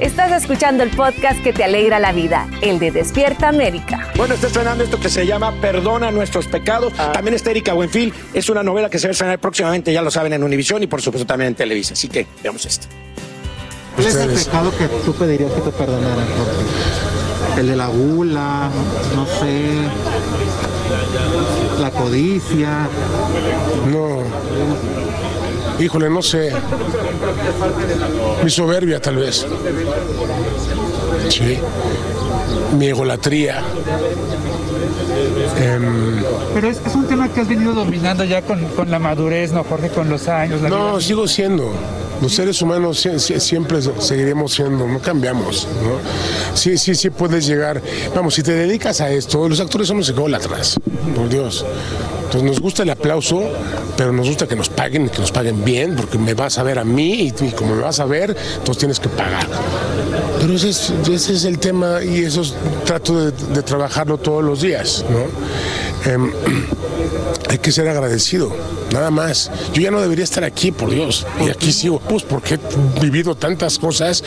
Estás escuchando el podcast que te alegra la vida, el de Despierta América. Bueno, está estrenando esto que se llama Perdona nuestros pecados. También está Erika Buenfil. Es una novela que se va a estrenar próximamente, ya lo saben, en Univisión y por supuesto también en Televisa. Así que veamos esto. ¿Cuál es el pecado que tú pedirías que te perdonaran? Jorge? El de la gula, no sé, la codicia. No. Híjole, no sé. Mi soberbia, tal vez. Sí. Mi egolatría. Em, Pero es, es un tema que has venido dominando ya con, con la madurez, ¿no, Jorge? Con los años. La no, vida. sigo siendo. Los seres humanos sie- sie- siempre seguiremos siendo, no cambiamos. Sí, sí, sí puedes llegar. Vamos, si te dedicas a esto, los actores somos ególatras, por Dios. Entonces nos gusta el aplauso, pero nos gusta que nos paguen que nos paguen bien, porque me vas a ver a mí y, como me vas a ver, entonces tienes que pagar. Pero ese es, ese es el tema y eso es- trato de, de trabajarlo todos los días. ¿no? Em, hay que ser agradecido, nada más. Yo ya no debería estar aquí, por Dios. Y aquí sigo, pues porque he vivido tantas cosas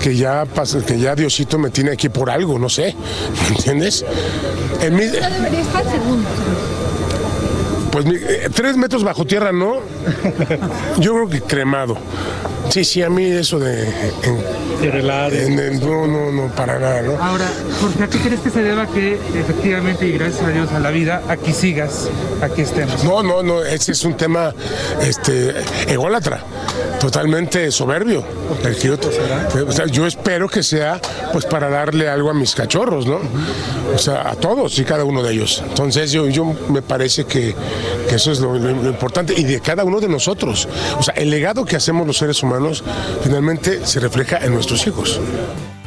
que ya, que ya Diosito me tiene aquí por algo, no sé. ¿Me entiendes? En mi- debería estar pues eh, tres metros bajo tierra, ¿no? Yo creo que cremado. Sí, sí, a mí eso de... en- en- no, no, no, para nada, ¿no? Ahora, Jorge, ¿a qué crees que se deba que efectivamente y gracias a Dios a la vida aquí sigas, aquí estemos? No, no, no, ese es un tema este, ególatra, totalmente soberbio. El que yo, o sea, yo espero que sea pues para darle algo a mis cachorros, ¿no? O sea, a todos y cada uno de ellos. Entonces yo, yo me parece que, que eso es lo, lo- lo importante y de cada uno de nosotros. O sea, el legado que hacemos los seres humanos finalmente se refleja en nuestros hijos.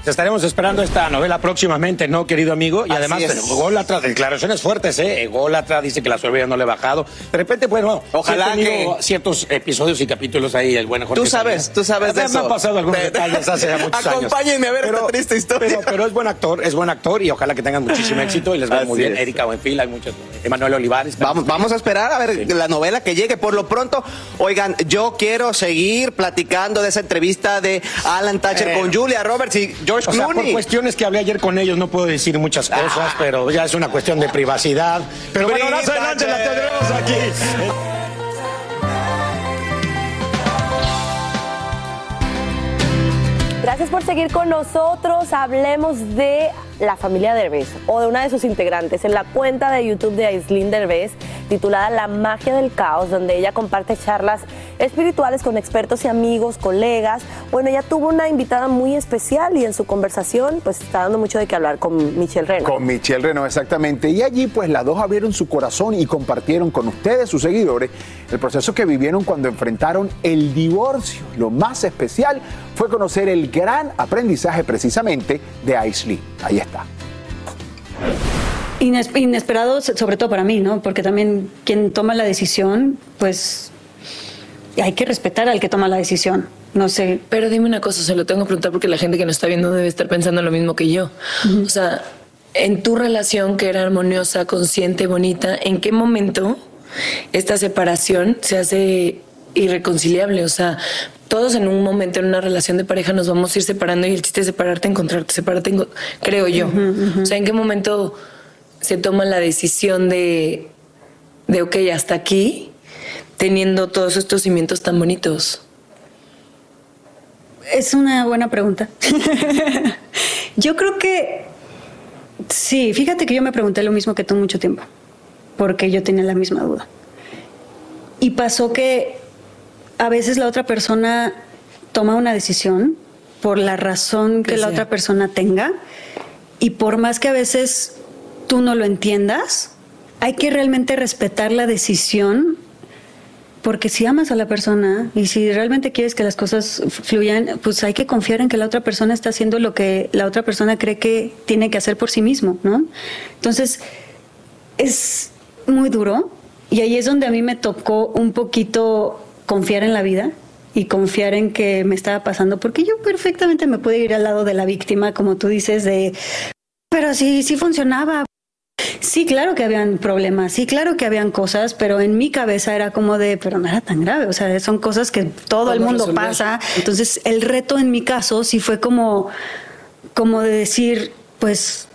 Te estaremos esperando esta novela próximamente, ¿no, querido amigo? Y Así además, es. ególatra, declaraciones fuertes, ¿eh? Ególatra, dice que la soberbia no le ha bajado. De repente, bueno, Ojalá sí que- ciertos episodios y capítulos ahí, el buen Jorge. Tú sabes, tú sabes de Me eso. han pasado algunos detalles hace ya muchos años. Acompáñenme a ver esta triste historia. Pero, pero es buen actor, es buen actor y ojalá que tengan muchísimo éxito y les vaya muy bien. es. Erika Buenfil, hay muchos. Emanuel Olivares. Vamos, vamos a esperar a ver la novela que llegue. Por lo pronto, oigan, yo quiero seguir platicando de esa entrevista de Alan Thatcher Eh, con Julia Roberts y George O sea, por cuestiones que hablé ayer con ellos, no puedo decir muchas cosas, pero ya es una cuestión de privacidad. Pero bueno, más adelante la tendremos aquí. Gracias por seguir con nosotros. Hablemos de la familia Derbez o de una de sus integrantes en la cuenta de YouTube de Aislinn Derbez titulada La magia del caos, donde ella comparte charlas espirituales con expertos y amigos, colegas. Bueno, ella tuvo una invitada muy especial y en su conversación pues está dando mucho de qué hablar con Michelle Reno. Con Michelle Reno, exactamente. Y allí, pues, las dos abrieron su corazón y compartieron con ustedes, sus seguidores, el proceso que vivieron cuando enfrentaron el divorcio. Lo más especial fue conocer el gran aprendizaje precisamente de Aislinn. Ahí está. Ines- inesperado, so- sobre todo para mí, ¿no? Porque también quien toma la decisión, pues hay que respetar al que toma la decisión. No sé. Pero dime una cosa, se lo tengo que preguntar porque la gente que nos está viendo debe estar pensando lo mismo que yo. O sea, en tu relación que era armoniosa, consciente, bonita, ¿en qué momento esta separación se hace irreconciliable? O sea, todos en un momento en una relación de pareja nos vamos a ir separando y el chiste es separarte, encontrarte, separarte, creo yo. O sea, ¿en qué momento se toma la decisión de, de, ok, hasta aquí, teniendo todos estos cimientos tan bonitos? Es una buena pregunta. yo creo que sí, fíjate que yo me pregunté lo mismo que tú mucho tiempo, porque yo tenía la misma duda. Y pasó que a veces la otra persona toma una decisión por la razón que, Que la sea. otra persona tenga y por más que a veces tú no lo entiendas, hay que realmente respetar la decisión porque si amas a la persona y si realmente quieres que las cosas fluyan, pues hay que confiar en que la otra persona está haciendo lo que la otra persona cree que tiene que hacer por sí mismo, ¿no? Entonces, es muy duro y ahí es donde a mí me tocó un poquito confiar en la vida y confiar en que me estaba pasando, porque yo perfectamente me pude ir al lado de la víctima, como tú dices, de Pero sí, sí funcionaba. Sí, claro que habían problemas, sí, claro que habían cosas, pero en mi cabeza era como de, pero no era tan grave, o sea, son cosas que todo el ¿Cómo mundo resolver? pasa. Entonces, el reto en mi caso sí fue como, como de decir, pues...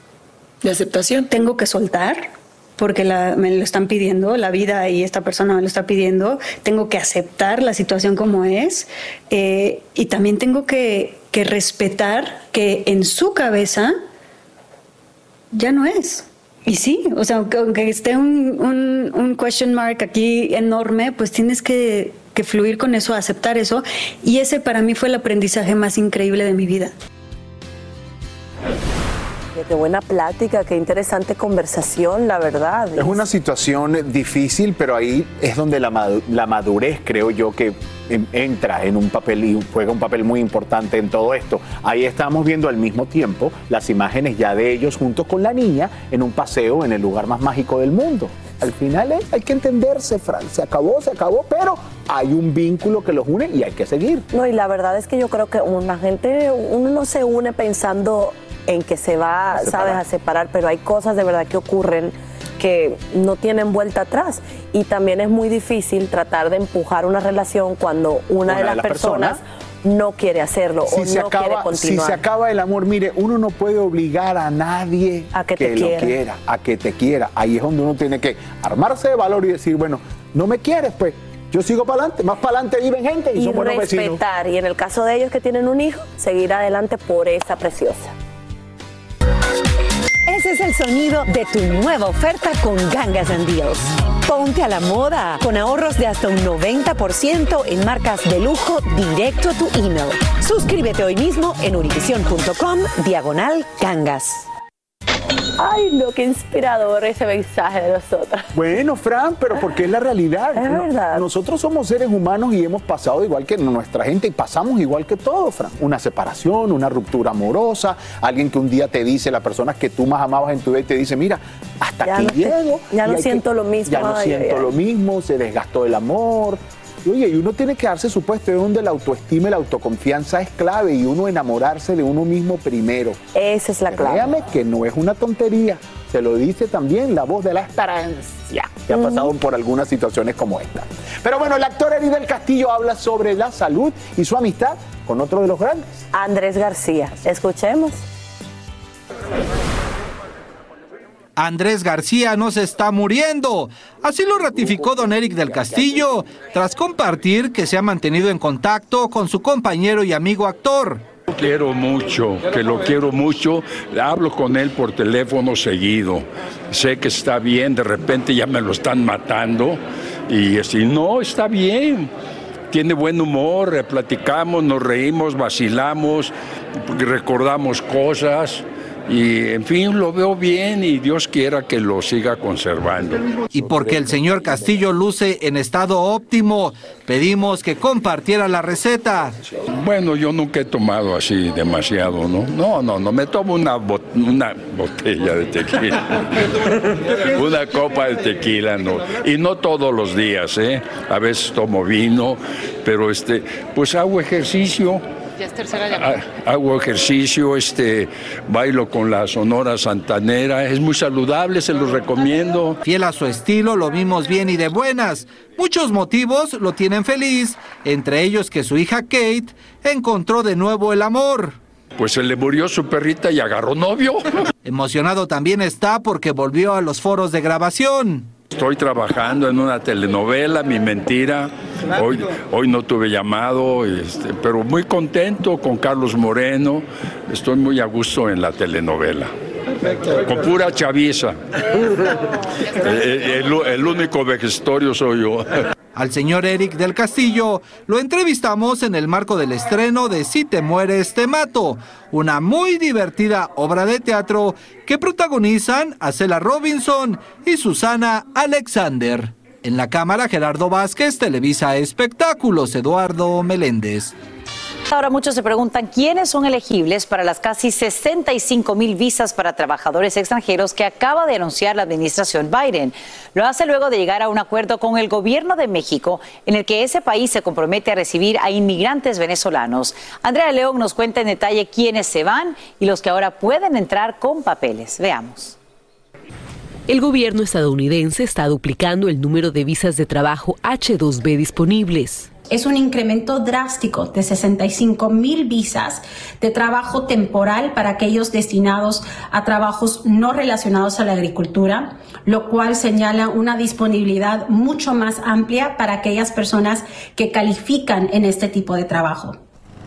De aceptación. Tengo que soltar, porque la- me lo están pidiendo, la vida y esta persona me lo está pidiendo, tengo que aceptar la situación como es eh, y también tengo que, que respetar que en su cabeza ya no es. Y sí, o sea, aunque, esté un, un- un question mark aquí enorme, pues tienes que, que fluir con eso, aceptar eso. Y ese para mí fue el aprendizaje más increíble de mi vida. Qué buena plática, qué interesante conversación, la verdad. Es una situación difícil, pero ahí es donde la, madu- la madurez, creo yo, que entra en un papel y juega un papel muy importante en todo esto. Ahí estamos viendo al mismo tiempo las imágenes ya de ellos juntos con la niña en un paseo en el lugar más mágico del mundo. Al final es- hay que entenderse, Fran. Se acabó, se acabó, pero hay un vínculo que los une y hay que seguir. No, y la verdad es que yo creo que una gente, uno no se une pensando en que se va, A sabes, a separar, pero hay cosas de verdad que ocurren que no tienen vuelta atrás. Y también es muy difícil tratar de empujar una relación cuando una, de las, personas, no quiere hacerlo o si se, no quiere acaba, si continuar. se acaba el amor, mire, uno no puede obligar a nadie A que te lo quiera. quiera, a que te quiera. Ahí es donde uno tiene que armarse de valor y decir, bueno, no me quieres, pues yo sigo para adelante, más para adelante viven gente y, y son buenos vecinos. respetar. Y en el caso de ellos que tienen un hijo, seguir adelante por esa preciosa. Ese es el sonido de tu nueva oferta con Gangas and Deals. Ponte a la moda con ahorros de hasta un 90% en marcas de lujo directo a tu email. Suscríbete hoy mismo en univision.com diagonal gangas. Ay, no, qué inspirador ese mensaje de nosotras. Bueno, Fran, pero porque es la realidad. Es No- verdad. Nosotros somos seres humanos y hemos pasado igual que nuestra gente y pasamos igual que todos, Fran. Una separación, una ruptura amorosa, alguien que un día te dice, la persona que tú más amabas en tu vida y te dice, mira, hasta Ya aquí no llego. ya no hay que- siento lo mismo, Ya no siento lo mismo, se desgastó el amor. Y Oye, y uno tiene que darse su puesto de donde la autoestima y la autoconfianza es clave y uno enamorarse de uno mismo primero. Esa es la clave. Créame que no es una tontería. Se lo dice también la voz de la esperanza, que ha pasado por algunas situaciones como esta. Pero bueno, el actor Eric del Castillo habla sobre la salud y su amistad con otro de los grandes. Andrés García. Escuchemos. Andrés García no se está muriendo. Así lo ratificó don Eric del Castillo tras compartir que se ha mantenido en contacto con su compañero y amigo actor. Quiero mucho, que lo quiero mucho. Hablo con él por teléfono seguido. Sé que está bien, de repente ya me lo están matando. Y si no, está bien. Tiene buen humor, eh, platicamos, nos reímos, vacilamos, recordamos cosas. Y en fin, lo veo bien y Dios quiera que lo siga conservando. Y porque el señor Castillo luce en estado óptimo, pedimos que compartiera la receta. Bueno, yo nunca he tomado así demasiado, ¿no? No, no, no, me tomo una, bot- una botella de tequila. una copa de tequila, ¿no? Y no todos los días, ¿eh? A veces tomo vino, pero este, pues hago ejercicio. Ya es tercera ha- Hago ejercicio, este, bailo con la Sonora Santanera, es muy saludable, se los recomiendo. Fiel a su estilo, lo vimos bien y de buenas. Muchos motivos lo tienen feliz, entre ellos que su hija Kate encontró de nuevo el amor. Pues se le murió su perrita y agarró novio. Emocionado también está porque volvió a los foros de grabación. Estoy trabajando en una telenovela, Mi Mentira. Hoy, hoy no tuve llamado, este, pero muy contento con Carlos Moreno. Estoy muy a gusto en la telenovela. Con pura chaviza. Eh, El, el único vejestorio soy yo. Al señor Eric del Castillo lo entrevistamos en el marco del estreno de Si te mueres, te mato, una muy divertida obra de teatro que protagonizan a Cela Robinson y Susana Alexander. En la cámara Gerardo Vázquez, Televisa Espectáculos, Eduardo Meléndez. Ahora muchos se preguntan quiénes son elegibles para las casi 65 mil visas para trabajadores extranjeros que acaba de anunciar la administración Biden. Lo hace luego de llegar a un acuerdo con el gobierno de México en el que ese país se compromete a recibir a inmigrantes venezolanos. Andrea León nos cuenta en detalle quiénes se van y los que ahora pueden entrar con papeles. Veamos. El gobierno estadounidense está duplicando el número de visas de trabajo H2B disponibles es un incremento drástico de 65 mil visas de trabajo temporal para aquellos destinados a trabajos no relacionados a la agricultura, lo cual señala una disponibilidad mucho más amplia para aquellas personas que califican en este tipo de trabajo.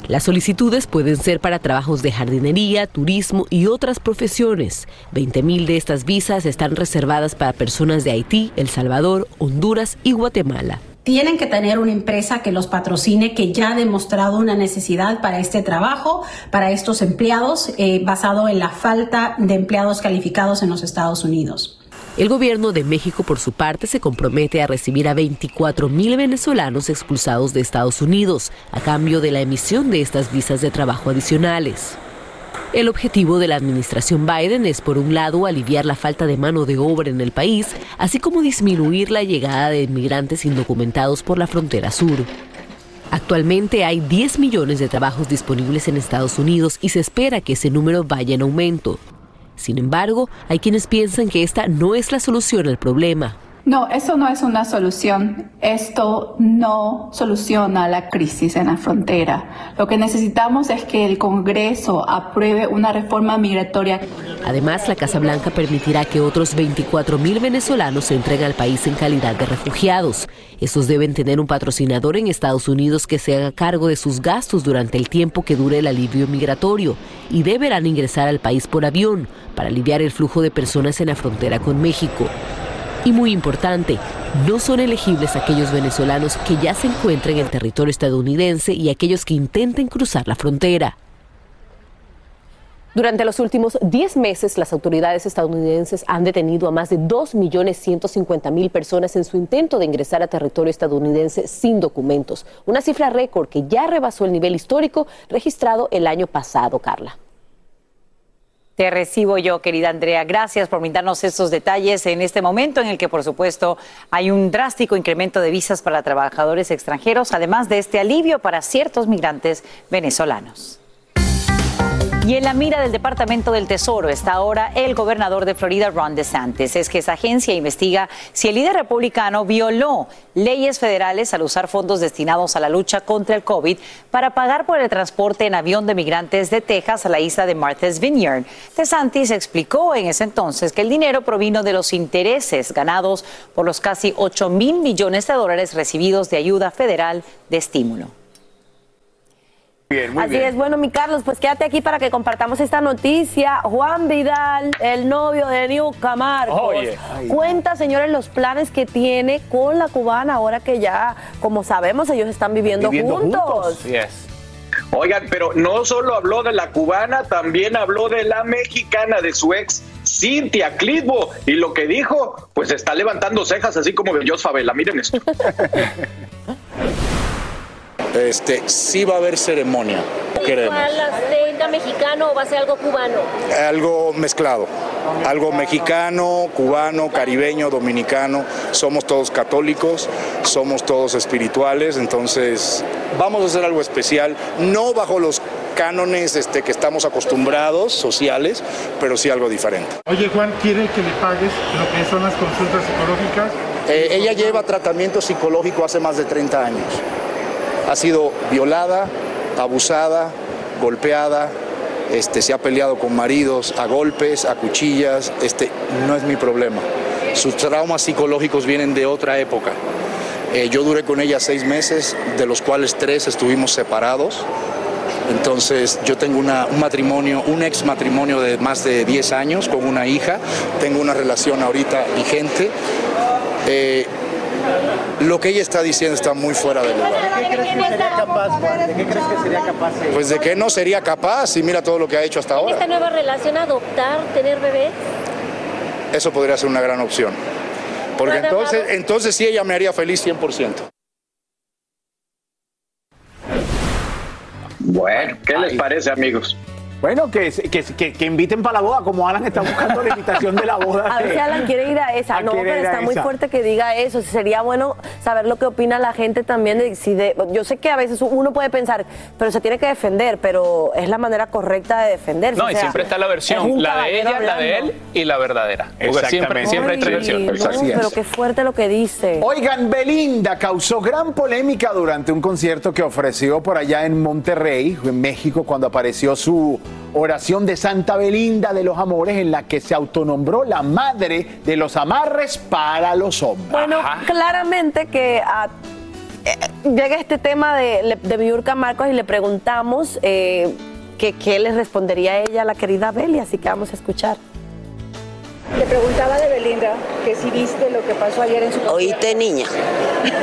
Las solicitudes pueden ser para trabajos de jardinería, turismo y otras profesiones. 20.000 de estas visas están reservadas para personas de Haití, El Salvador, Honduras y Guatemala tienen que tener una empresa que los patrocine, que ya ha demostrado una necesidad para este trabajo, para estos empleados, eh, basado en la falta de empleados calificados en los Estados Unidos. El gobierno de México, por su parte, se compromete a recibir a 24 mil venezolanos expulsados de Estados Unidos a cambio de la emisión de estas visas de trabajo adicionales. El objetivo de la administración Biden es, por un lado, aliviar la falta de mano de obra en el país, así como disminuir la llegada de inmigrantes indocumentados por la frontera sur. Actualmente hay 10 millones de trabajos disponibles en Estados Unidos y se espera que ese número vaya en aumento. Sin embargo, hay quienes piensan que esta no es la solución al problema. No, eso no es una solución. Esto no soluciona la crisis en la frontera. Lo que necesitamos es que el Congreso apruebe una reforma migratoria. Además, la Casa Blanca permitirá que otros 24 mil venezolanos se entreguen al país en calidad de refugiados. Estos deben tener un patrocinador en Estados Unidos que se haga cargo de sus gastos durante el tiempo que dure el alivio migratorio y deberán ingresar al país por avión para aliviar el flujo de personas en la frontera con México. Y muy importante, no son elegibles aquellos venezolanos que ya se encuentran en el territorio estadounidense y aquellos que intenten cruzar la frontera. Durante los últimos 10 meses, las autoridades estadounidenses han detenido a más de 2.150.000 personas en su intento de ingresar a territorio estadounidense sin documentos, una cifra récord que ya rebasó el nivel histórico registrado el año pasado, Carla. Te recibo yo, querida Andrea. Gracias por brindarnos estos detalles en este momento en el que, por supuesto, hay un drástico incremento de visas para trabajadores extranjeros, además de este alivio para ciertos migrantes venezolanos. Y en la mira del Departamento del Tesoro está ahora el gobernador de Florida, Ron DeSantis. Es que esa agencia investiga si el líder republicano violó leyes federales al usar fondos destinados a la lucha contra el COVID para pagar por el transporte en avión de migrantes de Texas a la isla de Martha's Vineyard. DeSantis explicó en ese entonces que el dinero provino de los intereses ganados por los casi 8 mil millones de dólares recibidos de ayuda federal de estímulo. Así es, bueno, mi Carlos, pues quédate aquí para que compartamos esta noticia. Juan Vidal, el novio de New Camargo, cuenta, señores, los planes que tiene con la cubana ahora que ya, como sabemos, ellos están viviendo, juntos. Oigan, pero no solo habló de la cubana, también habló de la mexicana, de su ex Cintia Clitbo. Y lo que dijo, pues está levantando cejas, así como de Jos Favela. Miren esto. este, sí va a haber ceremonia. Queremos. ¿Va mexicano o va a ser algo cubano? Algo mezclado. Algo mexicano, cubano, caribeño, dominicano. Somos todos católicos, somos todos espirituales, entonces vamos a hacer algo especial, no bajo los cánones este, que estamos acostumbrados, sociales, pero sí algo diferente. Oye Juan, ¿quiere que le pagues lo que son las consultas psicológicas? Eh, ella lleva tratamiento psicológico hace más de 30 años ha sido violada, abusada, golpeada, este, se ha peleado con maridos a golpes, a cuchillas, este, no es mi problema. Sus traumas psicológicos vienen de otra época. Eh, yo duré con ella seis meses, de los cuales tres estuvimos separados. Entonces yo tengo un matrimonio, un ex matrimonio de más de 10 años con una hija, tengo una relación ahorita vigente. Eh, lo que ella está diciendo está muy fuera de lugar. ¿De qué crees que sería capaz, Juan? ¿De qué crees que sería capaz? Pues de que no sería capaz y mira todo lo que ha hecho hasta ahora. ¿Esta nueva relación, adoptar, tener bebés? Eso podría ser una gran opción. Porque entonces, entonces sí ella me haría feliz 100%. Bueno, ¿qué les parece, amigos? Bueno, que, que, que, que inviten para la boda, como Alan está buscando la invitación de la boda. A ver si Alan quiere ir a esa. No, pero está muy esa. fuerte que diga eso. Sería bueno saber lo que opina la gente también. De, si de- yo sé que a veces uno puede pensar, pero se tiene que defender, pero es la manera correcta de defenderse. No, o y sea, siempre está la versión, la de ella, la de él y la verdadera. Porque siempre, Exactamente. siempre hay tres Ay, versiones. no, pero qué fuerte lo que dice. Oigan, Belinda causó gran polémica durante un concierto que ofreció por allá en Monterrey, en México, cuando apareció su oración de Santa Belinda de los Amores, en la que se autonombró la madre de los amarres para los hombres. Bueno, claramente que ah, eh, llega este tema de, de Miurka Marcos y le preguntamos eh, que qué le respondería a ella, la querida Beli, así que vamos a escuchar. Le preguntaba de Belinda que si viste lo que pasó ayer en su Oíste, niña.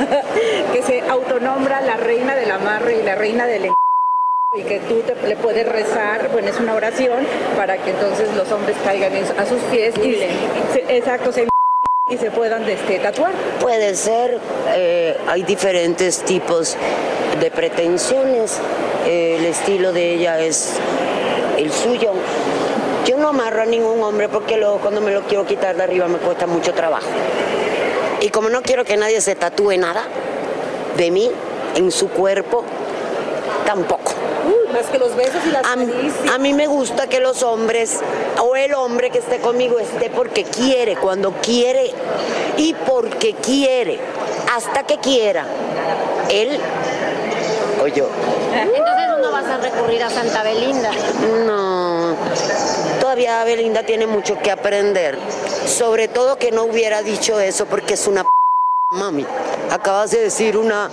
que se autonombra la reina del amarre y la reina del y que tú te- le puedes rezar, bueno, es una oración para que entonces los hombres caigan a sus pies y se- exacto, se y se puedan este, tatuar. Puede ser, eh, hay diferentes tipos de pretensiones. Eh, el estilo de ella es el suyo. Yo no amarro a ningún hombre porque luego cuando me lo quiero quitar de arriba me cuesta mucho trabajo. Y como no quiero que nadie se tatúe nada de mí en su cuerpo, tampoco. Más que los besos y las a, mí- a mí me gusta que los hombres o el hombre que esté conmigo esté porque quiere, cuando quiere y porque quiere, hasta que quiera. Él o yo. Entonces no vas a recurrir a Santa Belinda. No, todavía Belinda tiene mucho que aprender. Sobre todo que no hubiera dicho eso porque es una p- mami. Acabas de decir una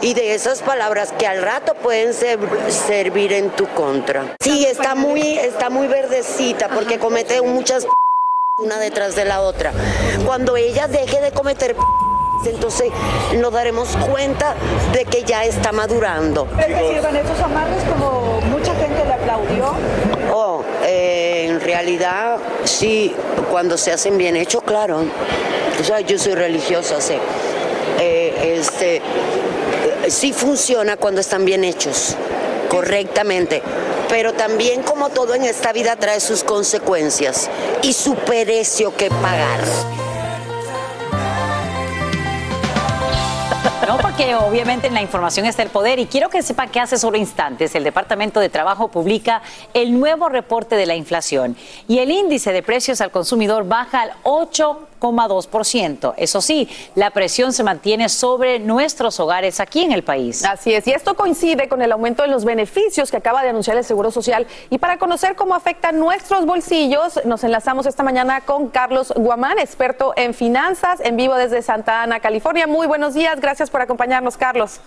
y de esas palabras que al rato pueden ser- servir en tu contra. Sí, está muy, está muy verdecita porque comete muchas p- una detrás de la otra. Cuando ella deje de cometer p- entonces nos daremos cuenta de que ya está madurando. ¿Crees que sirvan esos amarres como mucha gente le aplaudió? Oh, eh, en realidad, sí, cuando se hacen bien hechos, claro. O sea, yo soy religiosa, sí. Eh, este, sí funciona cuando están bien hechos, correctamente. Pero también, como todo en esta vida, trae sus consecuencias y su precio que pagar. No, porque obviamente en la información está el poder y quiero que sepa que hace solo instantes el Departamento de Trabajo publica el nuevo reporte de la inflación y el índice de precios al consumidor baja al 8,2%. Eso sí, la presión se mantiene sobre nuestros hogares aquí en el país. Así es, y esto coincide con el aumento de los beneficios que acaba de anunciar el Seguro Social. Y para conocer cómo afecta nuestros bolsillos, nos enlazamos esta mañana con Carlos Guamán, experto en finanzas, en vivo desde Santa Ana, California. Muy buenos días, gracias por acompañarnos, Carlos.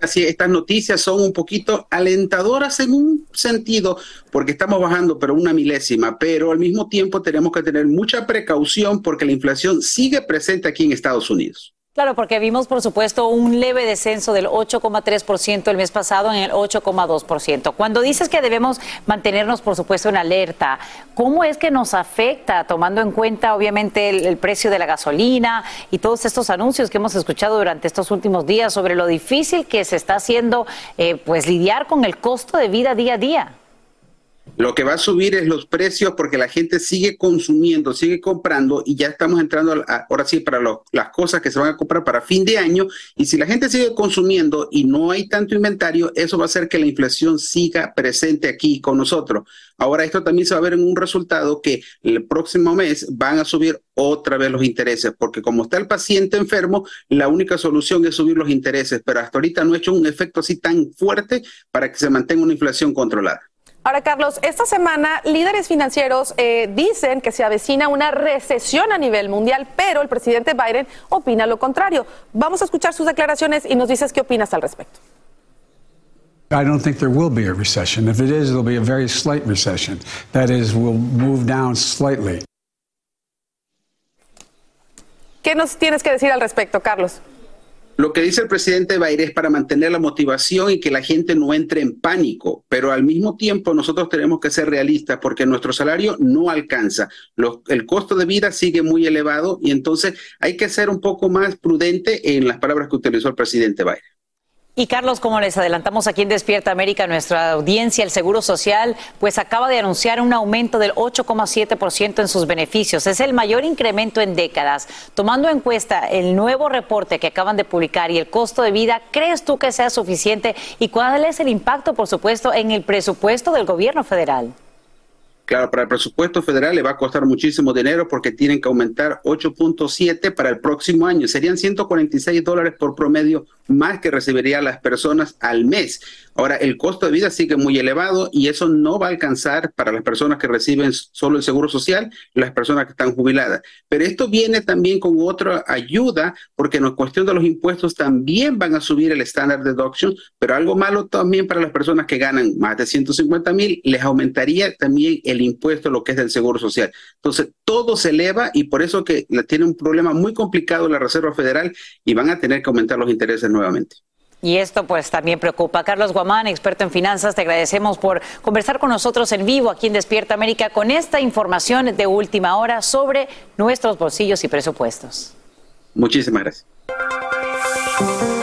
Así, estas noticias son un poquito alentadoras en un sentido, porque estamos bajando, pero una milésima, pero al mismo tiempo tenemos que tener mucha precaución porque la inflación sigue presente aquí en Estados Unidos. Claro, porque vimos, por supuesto, un leve descenso del 8,3% el mes pasado en el 8,2%. Cuando dices que debemos mantenernos, por supuesto, en alerta, ¿cómo es que nos afecta, tomando en cuenta, obviamente, el, precio de la gasolina y todos estos anuncios que hemos escuchado durante estos últimos días sobre lo difícil que se está haciendo, eh, pues, lidiar con el costo de vida día a día? Lo que va a subir es los precios porque la gente sigue consumiendo, sigue comprando y ya estamos entrando a- ahora sí para las cosas que se van a comprar para fin de año. Y si la gente sigue consumiendo y no hay tanto inventario, eso va a hacer que la inflación siga presente aquí con nosotros. Ahora esto también se va a ver en un resultado que el próximo mes van a subir otra vez los intereses, porque como está el paciente enfermo, la única solución es subir los intereses, pero hasta ahorita no ha hecho un efecto así tan fuerte para que se mantenga una inflación controlada. Ahora, Carlos, esta semana líderes financieros eh, dicen que se avecina una recesión a nivel mundial, pero el presidente Biden opina lo contrario. Vamos a escuchar sus declaraciones y nos dices qué opinas al respecto. I don't think there will be a recession. If it is, it'll be a very slight recession. That is, we'll move down slightly. ¿Qué nos tienes que decir al respecto, Carlos? Lo que dice el presidente Biden es para mantener la motivación y que la gente no entre en pánico, pero al mismo tiempo nosotros tenemos que ser realistas porque nuestro salario no alcanza. El costo de vida sigue muy elevado y entonces hay que ser un poco más prudente en las palabras que utilizó el presidente Biden. Y Carlos, como les adelantamos aquí en Despierta América, nuestra audiencia, el Seguro Social, pues acaba de anunciar un aumento del 8,7% en sus beneficios. Es el mayor incremento en décadas. Tomando en cuenta el nuevo reporte que acaban de publicar y el costo de vida, ¿crees tú que sea suficiente? ¿Y cuál es el impacto, por supuesto, en el presupuesto del gobierno federal? Claro, para el presupuesto federal le va a costar muchísimo dinero porque tienen que aumentar 8.7 para el próximo año. Serían 146 dólares por promedio más que recibirían las personas al mes. Ahora, el costo de vida sigue muy elevado y eso no va a alcanzar para las personas que reciben solo el seguro social las personas que están jubiladas. Pero esto viene también con otra ayuda porque en cuestión de los impuestos también van a subir el estándar de deduction, pero algo malo también para las personas que ganan más de 150 mil, les aumentaría también el impuesto, lo que es del seguro social. Entonces, todo se eleva y por eso que tiene un problema muy complicado la Reserva Federal y van a tener que aumentar los intereses nuevamente. Y esto pues también preocupa. Carlos Guamán, experto en finanzas, te agradecemos por conversar con nosotros en vivo aquí en Despierta América con esta información de última hora sobre nuestros bolsillos y presupuestos. Muchísimas gracias.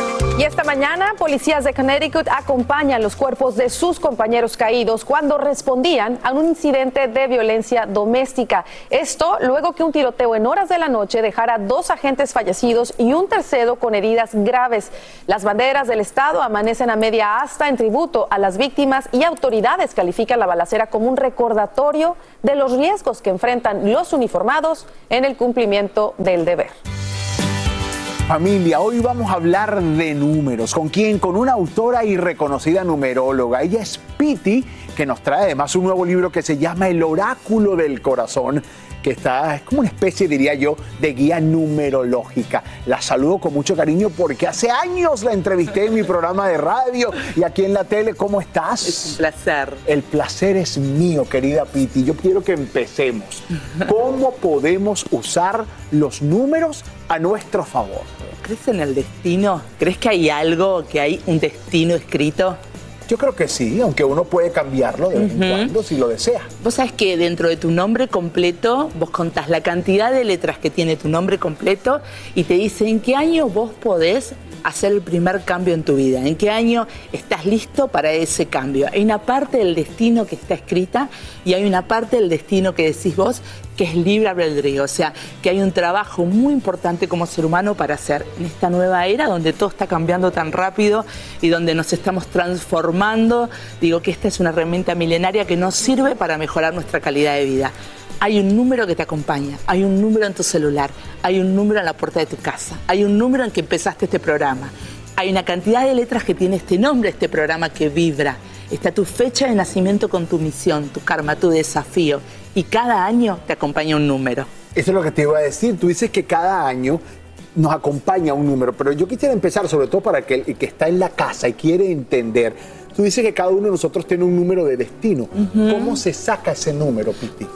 Y esta mañana, policías de Connecticut acompañan los cuerpos de sus compañeros caídos cuando respondían a un incidente de violencia doméstica. Esto luego que un tiroteo en horas de la noche dejara dos agentes fallecidos y un tercero con heridas graves. Las banderas del Estado amanecen a media asta en tributo a las víctimas y autoridades califican la balacera como un recordatorio de los riesgos que enfrentan los uniformados en el cumplimiento del deber. Familia, hoy vamos a hablar de números. ¿Con quién? Con una autora y reconocida numeróloga. Ella es Piti, que nos trae además un nuevo libro que se llama El Oráculo del Corazón que está, es como una especie, diría yo, de guía numerológica. La saludo con mucho cariño porque hace años la entrevisté en mi programa de radio y aquí en la tele. ¿Cómo estás? Es un placer. El placer es mío, querida Piti. Yo quiero que empecemos. ¿Cómo podemos usar los números a nuestro favor? ¿Crees en el destino? ¿Crees que hay algo, que hay un destino escrito? Yo creo que sí, aunque uno puede cambiarlo de vez en cuando si lo desea. Vos sabés que dentro de tu nombre completo, vos contás la cantidad de letras que tiene tu nombre completo y te dice en qué año vos podés hacer el primer cambio en tu vida, en qué año estás listo para ese cambio. Hay una parte del destino que está escrita y hay una parte del destino que decís vos que es libre albedrío, o sea, que hay un trabajo muy importante como ser humano para hacer en esta nueva era donde todo está cambiando tan rápido y donde nos estamos transformando. Digo que esta es una herramienta milenaria que nos sirve para mejorar nuestra calidad de vida hay un número que te acompaña, hay un número en tu celular, hay un número en la puerta de tu casa, hay un número en que empezaste este programa, hay una cantidad de letras que tiene este nombre, este programa que vibra. Está tu fecha de nacimiento con tu misión, tu karma, tu desafío. Y cada año te acompaña un número. Eso es lo que te iba a decir. Tú dices que cada año nos acompaña un número, pero yo quisiera empezar sobre todo para que el que está en la casa y quiere entender. Tú dices que cada uno de nosotros tiene un número de destino. ¿Cómo se saca ese número, Piti?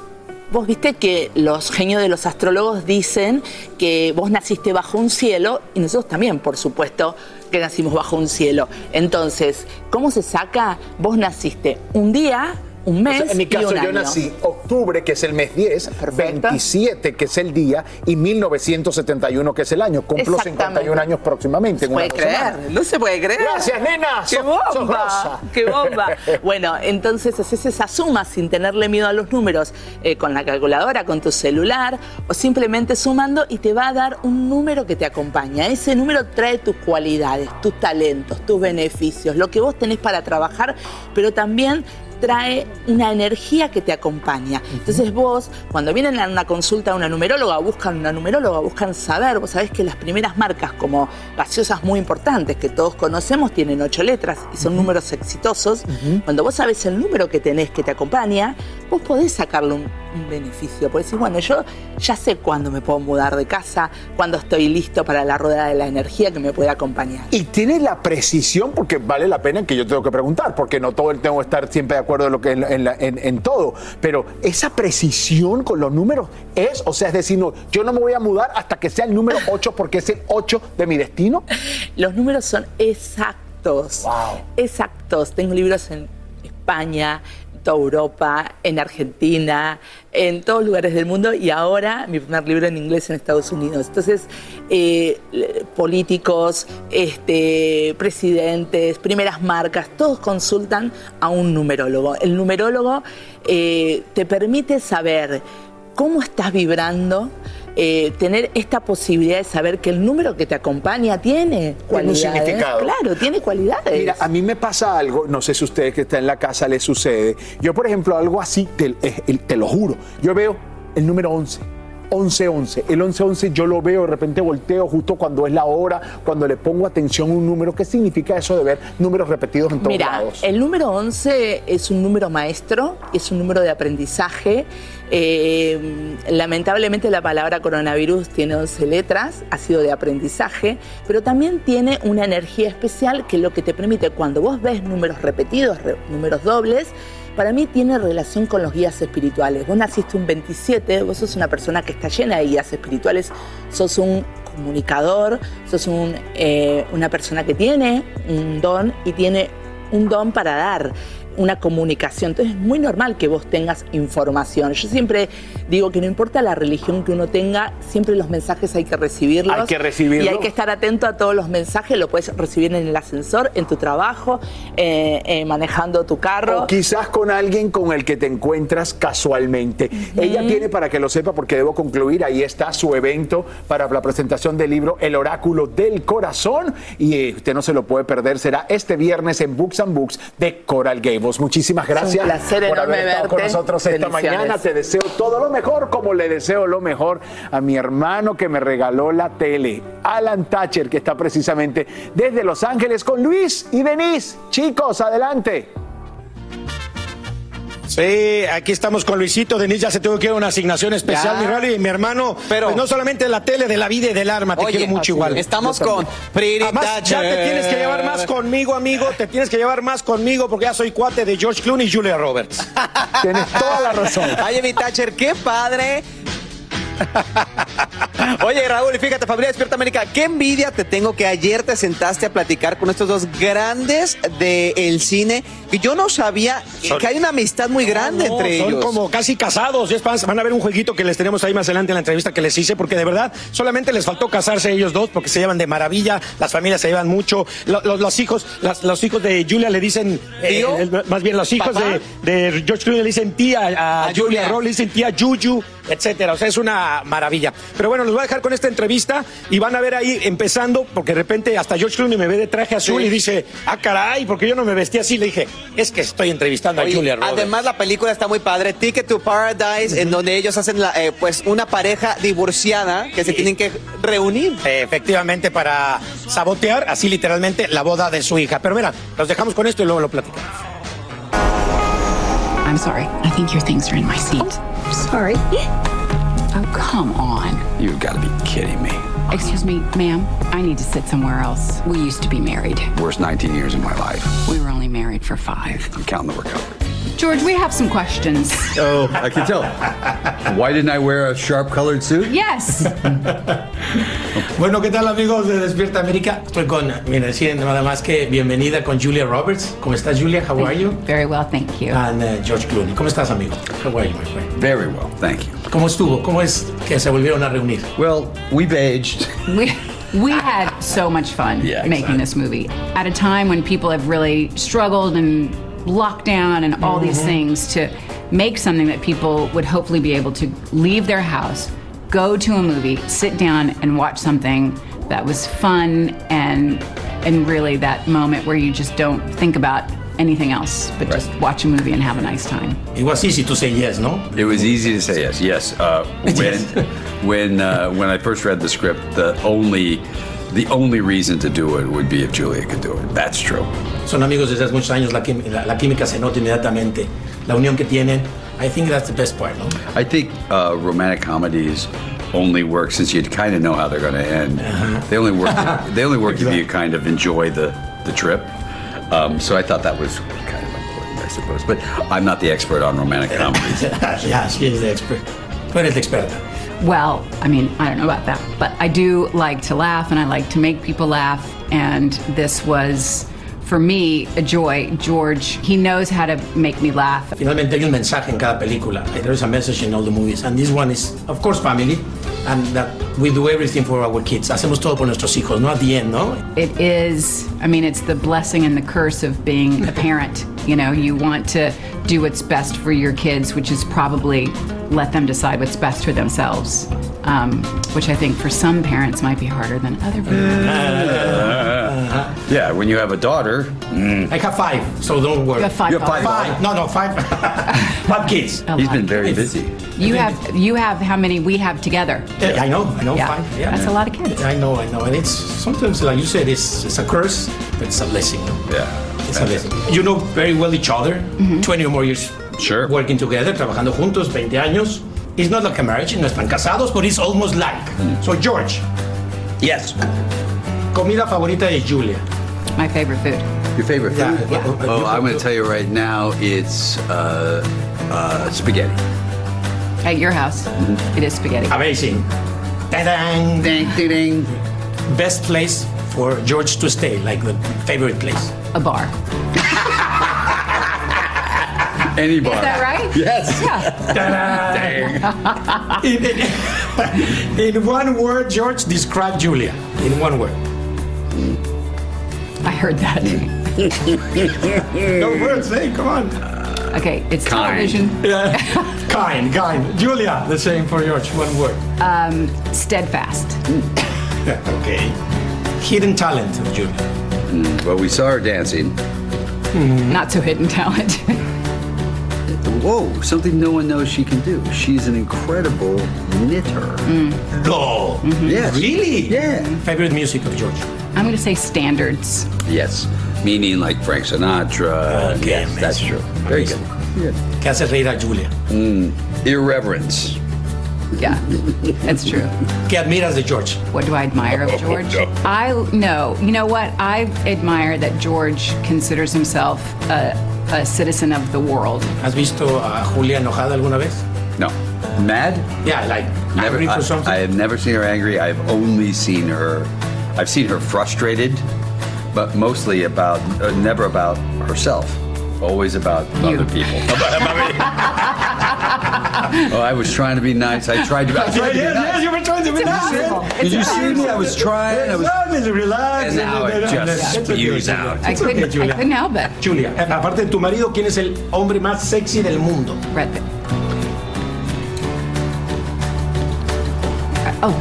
Vos viste que los genios de los astrólogos dicen que vos naciste bajo un cielo y nosotros también, por supuesto, que nacimos bajo un cielo. Entonces, ¿cómo se saca? Vos naciste un día un mes. O sea, en mi caso, y un yo año. nací octubre, que es el mes 10, 27, que es el día, y 1971, que es el año. Cumplo Exactamente. 51 años próximamente. en puede una creer, semana. no se puede creer. Gracias, nena. ¡Qué Sos- sos bomba! ¡Qué bomba! bueno, entonces haces esa suma sin tenerle miedo a los números eh, con la calculadora, con tu celular, o simplemente sumando y te va a dar un número que te acompaña. Ese número trae tus cualidades, tus talentos, tus beneficios, lo que vos tenés para trabajar, pero también trae una energía que te acompaña. Entonces vos, cuando vienen a una consulta a una numeróloga, buscan una numeróloga, buscan saber, vos sabés que las primeras marcas como gaseosas muy importantes que todos conocemos tienen ocho letras y son números exitosos. Cuando vos sabés el número que tenés que te acompaña, vos podés sacarle un, un beneficio. Podés decir, bueno, yo ya sé cuándo me puedo mudar de casa, cuándo estoy listo para la rueda de la energía que me puede acompañar. Y tiene la precisión, porque vale la pena que yo tengo que preguntar, porque no todo el tengo que estar siempre de acuerdo en, lo que, en, en la- en- en todo. Pero esa precisión con los números es, o sea, es decir, no, yo no me voy a mudar hasta que sea el número 8 porque es el 8 de mi destino. Los números son exactos. Exactos. Tengo libros en España, Europa, en Argentina, en todos lugares del mundo y ahora mi primer libro en inglés en Estados Unidos. Entonces, eh, políticos, este, presidentes, primeras marcas, todos consultan a un numerólogo. El numerólogo eh, te permite saber cómo estás vibrando, eh, tener esta posibilidad de saber que el número que te acompaña tiene cualidades. Tiene un significado. Claro, tiene cualidades. Mira, a mí me pasa algo, no sé si a ustedes que están en la casa les sucede. Yo, por ejemplo, algo así, te, eh, te lo juro, yo veo el número 11. 11-11. El 11-11 yo lo veo, de repente volteo justo cuando es la hora, cuando le pongo atención a un número. ¿Qué significa eso de ver números repetidos en todos Mira, lados? el número 11 es un número maestro, es un número de aprendizaje. Eh, lamentablemente la palabra coronavirus tiene 11 letras, ha sido de aprendizaje, pero también tiene una energía especial que lo que te permite cuando vos ves números repetidos, re- números dobles, para mí tiene relación con los guías espirituales. Vos naciste un 27, vos sos una persona que está llena de guías espirituales, sos un comunicador, sos un, eh, una persona que tiene un don y tiene un don para dar una comunicación. Entonces es muy normal que vos tengas información. Yo siempre digo que no importa la religión que uno tenga, siempre los mensajes hay que recibirlos. Hay que recibirlos. Y hay que estar atento a todos los mensajes. Lo puedes recibir en el ascensor, en tu trabajo, eh, eh, manejando tu carro. O quizás con alguien con el que te encuentras casualmente. Ella tiene, para que lo sepa, porque debo concluir, ahí está su evento para la presentación del libro El Oráculo del Corazón. Y eh, usted no se lo puede perder, será este viernes en Books and Books de Coral Gables. Muchísimas gracias un placer por haber estado con nosotros esta mañana. Te deseo todo lo mejor, como le deseo lo mejor a mi hermano que me regaló la tele, Alan Thatcher, que está precisamente desde Los Ángeles con Luis y Denise. Chicos, adelante. Sí, aquí estamos con Luisito. Denise ya se tuvo que ir a una asignación especial, Ya. mi Rally, y mi hermano. Pero- pues no solamente de la tele, de la vida y del arma, te Oye, quiero mucho igual. es. Estamos Yo con Pretty Además, ya te tienes que llevar más conmigo, amigo. Te tienes que llevar más conmigo porque ya soy cuate de George Clooney y Julia Roberts. Tienes toda la razón. Oye, mi Thatcher, qué padre. Oye, Raúl, y fíjate, familia Despierta América, qué envidia te tengo que ayer te sentaste a platicar con estos dos grandes del cine, que yo no sabía Son- que hay una amistad muy grande No, entre son ellos. como casi casados. Más, van a ver un jueguito que les tenemos ahí más adelante en la entrevista que les hice, porque de verdad solamente les faltó casarse ellos dos, porque se llevan de maravilla, las familias se llevan mucho. Lo- lo- los hijos, las- los hijos de Julia le dicen, eh, más bien los hijos de, de George Clooney le dicen tía a, A Julia, Julia. Roberts, le dicen tía Juju, etcétera. O sea, es una maravilla. Pero bueno, los voy a dejar con esta entrevista y van a ver ahí empezando, porque de repente hasta George Clooney me ve de traje azul Sí. y dice, ah, caray, porque yo no me vestí así. Le dije, es que estoy entrevistando Oye, a Julia Roberts. además la película está muy padre, Ticket to Paradise, en donde ellos hacen la, eh, pues una pareja divorciada que se tienen que reunir. Efectivamente, para sabotear, así literalmente, la boda de su hija. Pero mira, los dejamos con esto y luego lo platicamos. I'm sorry. I think your things are in my seat. sorry. Come on. You've got to be kidding me. Excuse me, ma'am. I need to sit somewhere else. We used to be married. Worst 19 years of my life. We were only married for five. I'm counting the recovery. George, we have some questions. Oh, I can tell. Why didn't I wear a sharp colored suit? Yes. Bueno, ¿qué tal amigos de Despierta América? Estoy con, mira, decir nada más que bienvenida con Julia Roberts. ¿Cómo estás, Julia? How are you? Very well, thank you. And uh, George Clooney. ¿Cómo estás, amigo? How are you, my friend? Very well, thank you. ¿Cómo estuvo? ¿Cómo es que se volvieron a reunir? Well, we've aged. We we had so much fun Yeah, making this movie at a time when people have really struggled and lockdown and all these Mhm. things to make something that people would hopefully be able to leave their house, go to a movie, sit down and watch something that was fun and and really that moment where you just don't think about anything else but just watch a movie and have a nice time. It was easy to say yes, no? It was easy to say yes. Yes. Uh, when when uh, when I first read the script, the only the only reason to do it would be if Julia could do it. That's true. Son amigos desde hace muchos años, la, quim- la- la química se nota inmediatamente, la unión que tienen. I think that's the best part, ¿no? I think uh, romantic comedies only work since you kind of know how they're going to end. They only work. they only work if you kind of enjoy the the trip. Um, so I thought that was kind of important, I suppose. But I'm not the expert on romantic comedies. yeah, she is the expert. Tú eres la experta. Well, I mean, I don't know about that, but I do like to laugh and I like to make people laugh. And this was for me, a joy. George, he knows how to make me laugh. Finalmente hay un mensaje en cada película. There is a message in all the movies. And this one is, of course, family. And that we do everything for our kids. Hacemos todo por nuestros hijos, no at the end, ¿no? It is, I mean, it's the blessing and the curse of being a parent. You know, you want to do what's best for your kids, which is probably let them decide what's best for themselves, um, which I think for some parents might be harder than other parents. Uh-huh. Yeah, when you have a daughter. Mm. I have five, so don't worry. You have five You have five Five. No, no, five. five kids. Oh, He's been very busy. You have, you have how many we have together? Yeah, I know, I know, Yeah. five. Yeah, That's a lot of kids. I know, I know. And it's sometimes, like you said, it's, it's a curse, but it's a blessing. Yeah. It's a blessing. You know very well each other, mm-hmm. 20 or more years Sure. working together, trabajando juntos, 20 años. It's not like a marriage, no están casados, but it's almost like. Mm. So, George. Yes. Comida favorita de Julia. My favorite food. Your favorite food? Yeah. Yeah. Oh, I'm going to tell you right now, it's uh, uh, spaghetti. At your house, it is spaghetti. Amazing. Ta-dang. Ding, ding, ding. Best place for George to stay, like the favorite place. A bar. Any bar. Is that right? Yes. Ta-da. in, in- in one word, George, describe Julia. In one word. I heard that. no words, hey, come on. Okay, it's Kind. television. Yeah. kind, kind. Julia, the same for George, one word. Um, steadfast. okay. Hidden talent of Julia. Mm, well, we saw her dancing. Mm, not so hidden talent. Whoa, something no one knows she can do. She's an incredible knitter. Mm. No. Mm-hmm. Yes. Really? Yeah. Favorite music of George? I'm going to say standards. Yes. Meaning like Frank Sinatra. Okay, yes, that's true. Very good. ¿Qué hace reír a Julia? Hmm. Irreverence. Yeah, that's true. ¿Qué admiras de George? What do I admire of George? Oh, I no. You know what? I admire that George considers himself a, a citizen of the world. ¿Has visto a Julia enojada alguna vez? No. Mad? Yeah, like Never. angry I, for something? I have never seen her angry. I've only seen her. I've seen her frustrated, but mostly about uh, never about herself. Always about other people. oh, I was trying to be nice. I tried to. I tried to be yes, nice. yes, you were trying to be nice. Did you see me? I was trying. I was. Relax, relax. And now it just It's okay, spews Julia. out. I It's okay, couldn't. I couldn't help it. Julia, eh, aparte de tu marido, ¿quién es el hombre más sexy del mundo? Brad Pitt. Oh,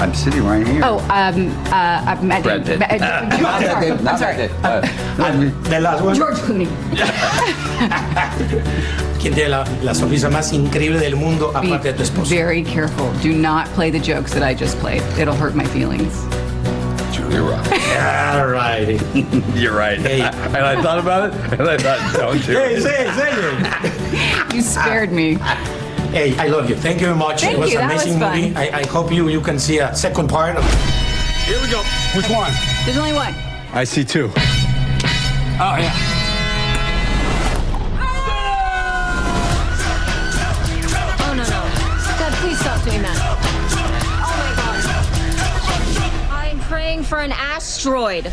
I'm sitting right here. oh. Um. Uh. uh, Matt- Brad Pitt. Matt- I'm Not that sorry. I'm not sorry. that good. Uh, The last one. George Clooney. ¿Quién tiene la, la sonrisa más increíble del mundo Be aparte de tu esposo? very careful. Do not play the jokes that I just played. It'll hurt my feelings. Julia Roberts. All righty. You're right. Hey. and I thought about it, and I thought, don't do Hey, it. say it, say it. You scared me. Hey, I love you. Thank you very much. Thank it was you. an That was amazing fun. movie. I, I hope you you can see a second part. Of... Here we go. Which one? There's only one. I see two. Oh yeah. Oh, no, no. Dad, please stop doing that. Oh, my God. I'm praying for an asteroid.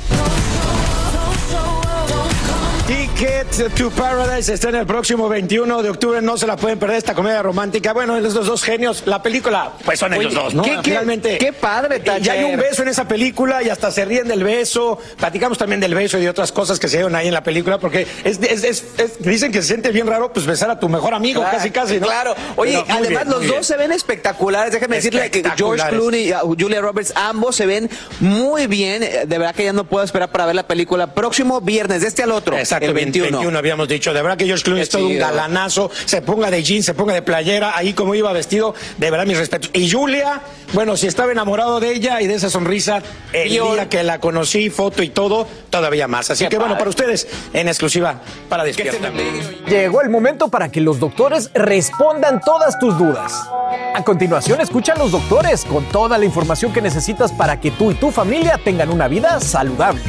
Ticket to Paradise está en el próximo 21 de octubre. No se la pueden perder esta comedia romántica. Bueno, estos dos genios. La película, pues son ellos Oye, dos, ¿no? qué- qué- Finalmente. qué padre, Y ya hay un beso en esa película y hasta se ríen del beso. Platicamos también del beso y de otras cosas que se dieron ahí en la película porque es, es- es- es- dicen que se siente bien raro pues besar a tu mejor amigo, Claro, casi, casi, ¿no? Claro. Oye, Pero además bien, los dos bien. se ven espectaculares. Déjame decirle que George. Clooney y uh, Julia Roberts, ambos se ven muy bien. Eh, De verdad que ya no puedo esperar para ver la película. Próximo viernes, de este al otro, Exacto, el 21. 21 habíamos dicho. De verdad que George Clooney es todo un galanazo. Se ponga de jeans, se ponga de playera, ahí como iba vestido. De verdad, mis respetos. Y Julia, bueno, si estaba enamorado de ella y de esa sonrisa, el día que la conocí, foto y todo, todavía más. Así Qué que bueno, para ustedes, en exclusiva, para Despierta. Llegó el momento para que los doctores respondan todas tus dudas. A continuación, escucha a los doctores con toda la información que necesitas para que tú y tu familia tengan una vida saludable.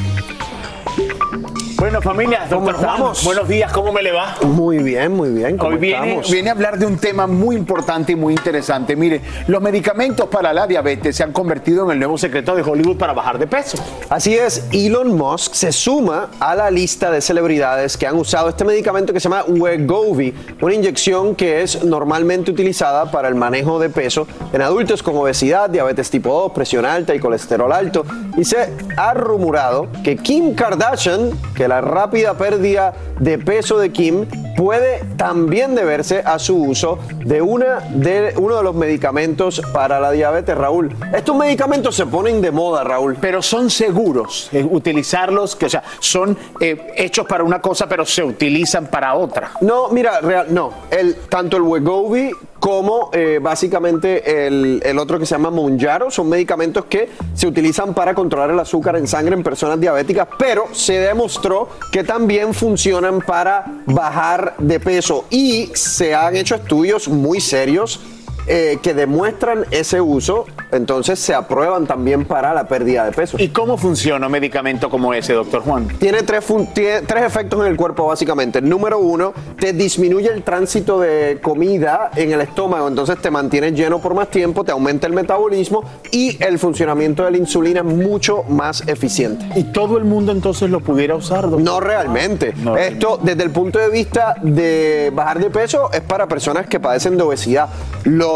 Bueno, familia, ¿Cómo doctor Juan, buenos días, ¿cómo me le va? Muy bien, muy bien. ¿cómo Hoy viene, viene a hablar de un tema muy importante y muy interesante. Mire, los medicamentos para la diabetes se han convertido en el nuevo secreto de Hollywood para bajar de peso. Así es, Elon Musk se suma a la lista de celebridades que han usado este medicamento que se llama Wegovy, una inyección que es normalmente utilizada para el manejo de peso en adultos con obesidad, diabetes tipo 2, presión alta y colesterol alto. Y se ha rumorado que Kim Kardashian, que la rápida pérdida de peso de Kim puede también deberse a su uso de, una de uno de los medicamentos para la diabetes, Raúl. Estos medicamentos se ponen de moda, Raúl. Pero son seguros eh, utilizarlos, que o sea, son eh, hechos para una cosa, pero se utilizan para otra. No, mira, real, no. El, tanto el Wegovy como eh, básicamente el, el otro que se llama Monjaro son medicamentos que se utilizan para controlar el azúcar en sangre en personas diabéticas, pero se demostró que también funcionan para bajar de peso. Y se han hecho estudios muy serios eh, que demuestran ese uso, entonces se aprueban también para la pérdida de peso. ¿Y cómo funciona un medicamento como ese, doctor Juan? Tiene tres, tiene tres efectos en el cuerpo básicamente. Número uno, te disminuye el tránsito de comida en el estómago, entonces te mantienes lleno por más tiempo, te aumenta el metabolismo y el funcionamiento de la insulina es mucho más eficiente. ¿Y todo el mundo entonces lo pudiera usar, doctor? No realmente. Esto, desde el punto de vista de bajar de peso, es para personas que padecen de obesidad.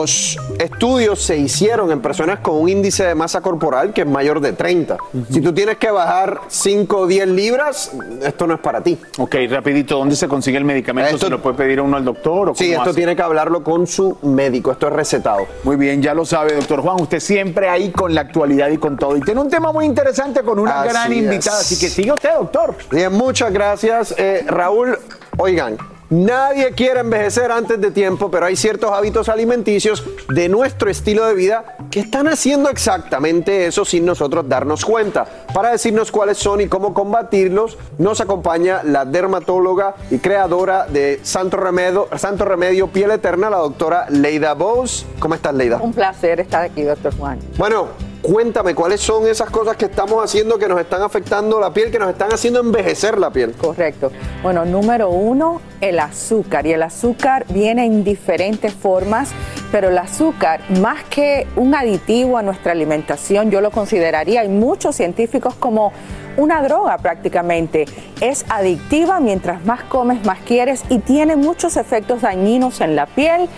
Los estudios se hicieron en personas con un índice de masa corporal que es mayor de 30. Si tú tienes que bajar 5 o 10 libras, esto no es para ti. Ok, rapidito, ¿dónde se consigue el medicamento? Esto- ¿Se lo puede pedir a uno al doctor? O Sí, esto hace? tiene que hablarlo con su médico, esto es recetado. Muy bien, ya lo sabe, doctor Juan. Usted siempre ahí con la actualidad y con todo. Y tiene un tema muy interesante con una Así gran es. invitada. Así que sigue usted, doctor. Bien, muchas gracias, eh, Raúl. Oigan, nadie quiere envejecer antes de tiempo, pero hay ciertos hábitos alimenticios de nuestro estilo de vida que están haciendo exactamente eso sin nosotros darnos cuenta. Para decirnos cuáles son y cómo combatirlos, nos acompaña la dermatóloga y creadora de Santo Remedio, Santo Remedio Piel Eterna, la doctora Leida Bose. ¿Cómo estás, Leida? Un placer estar aquí, doctor Juan. Bueno, cuéntame, ¿cuáles son esas cosas que estamos haciendo que nos están afectando la piel, que nos están haciendo envejecer la piel? Correcto. Bueno, número uno, el azúcar. Y el azúcar viene en diferentes formas, pero el azúcar, más que un aditivo a nuestra alimentación, yo lo consideraría, hay muchos científicos como una droga prácticamente. Es adictiva, mientras más comes, más quieres y tiene muchos efectos dañinos en la piel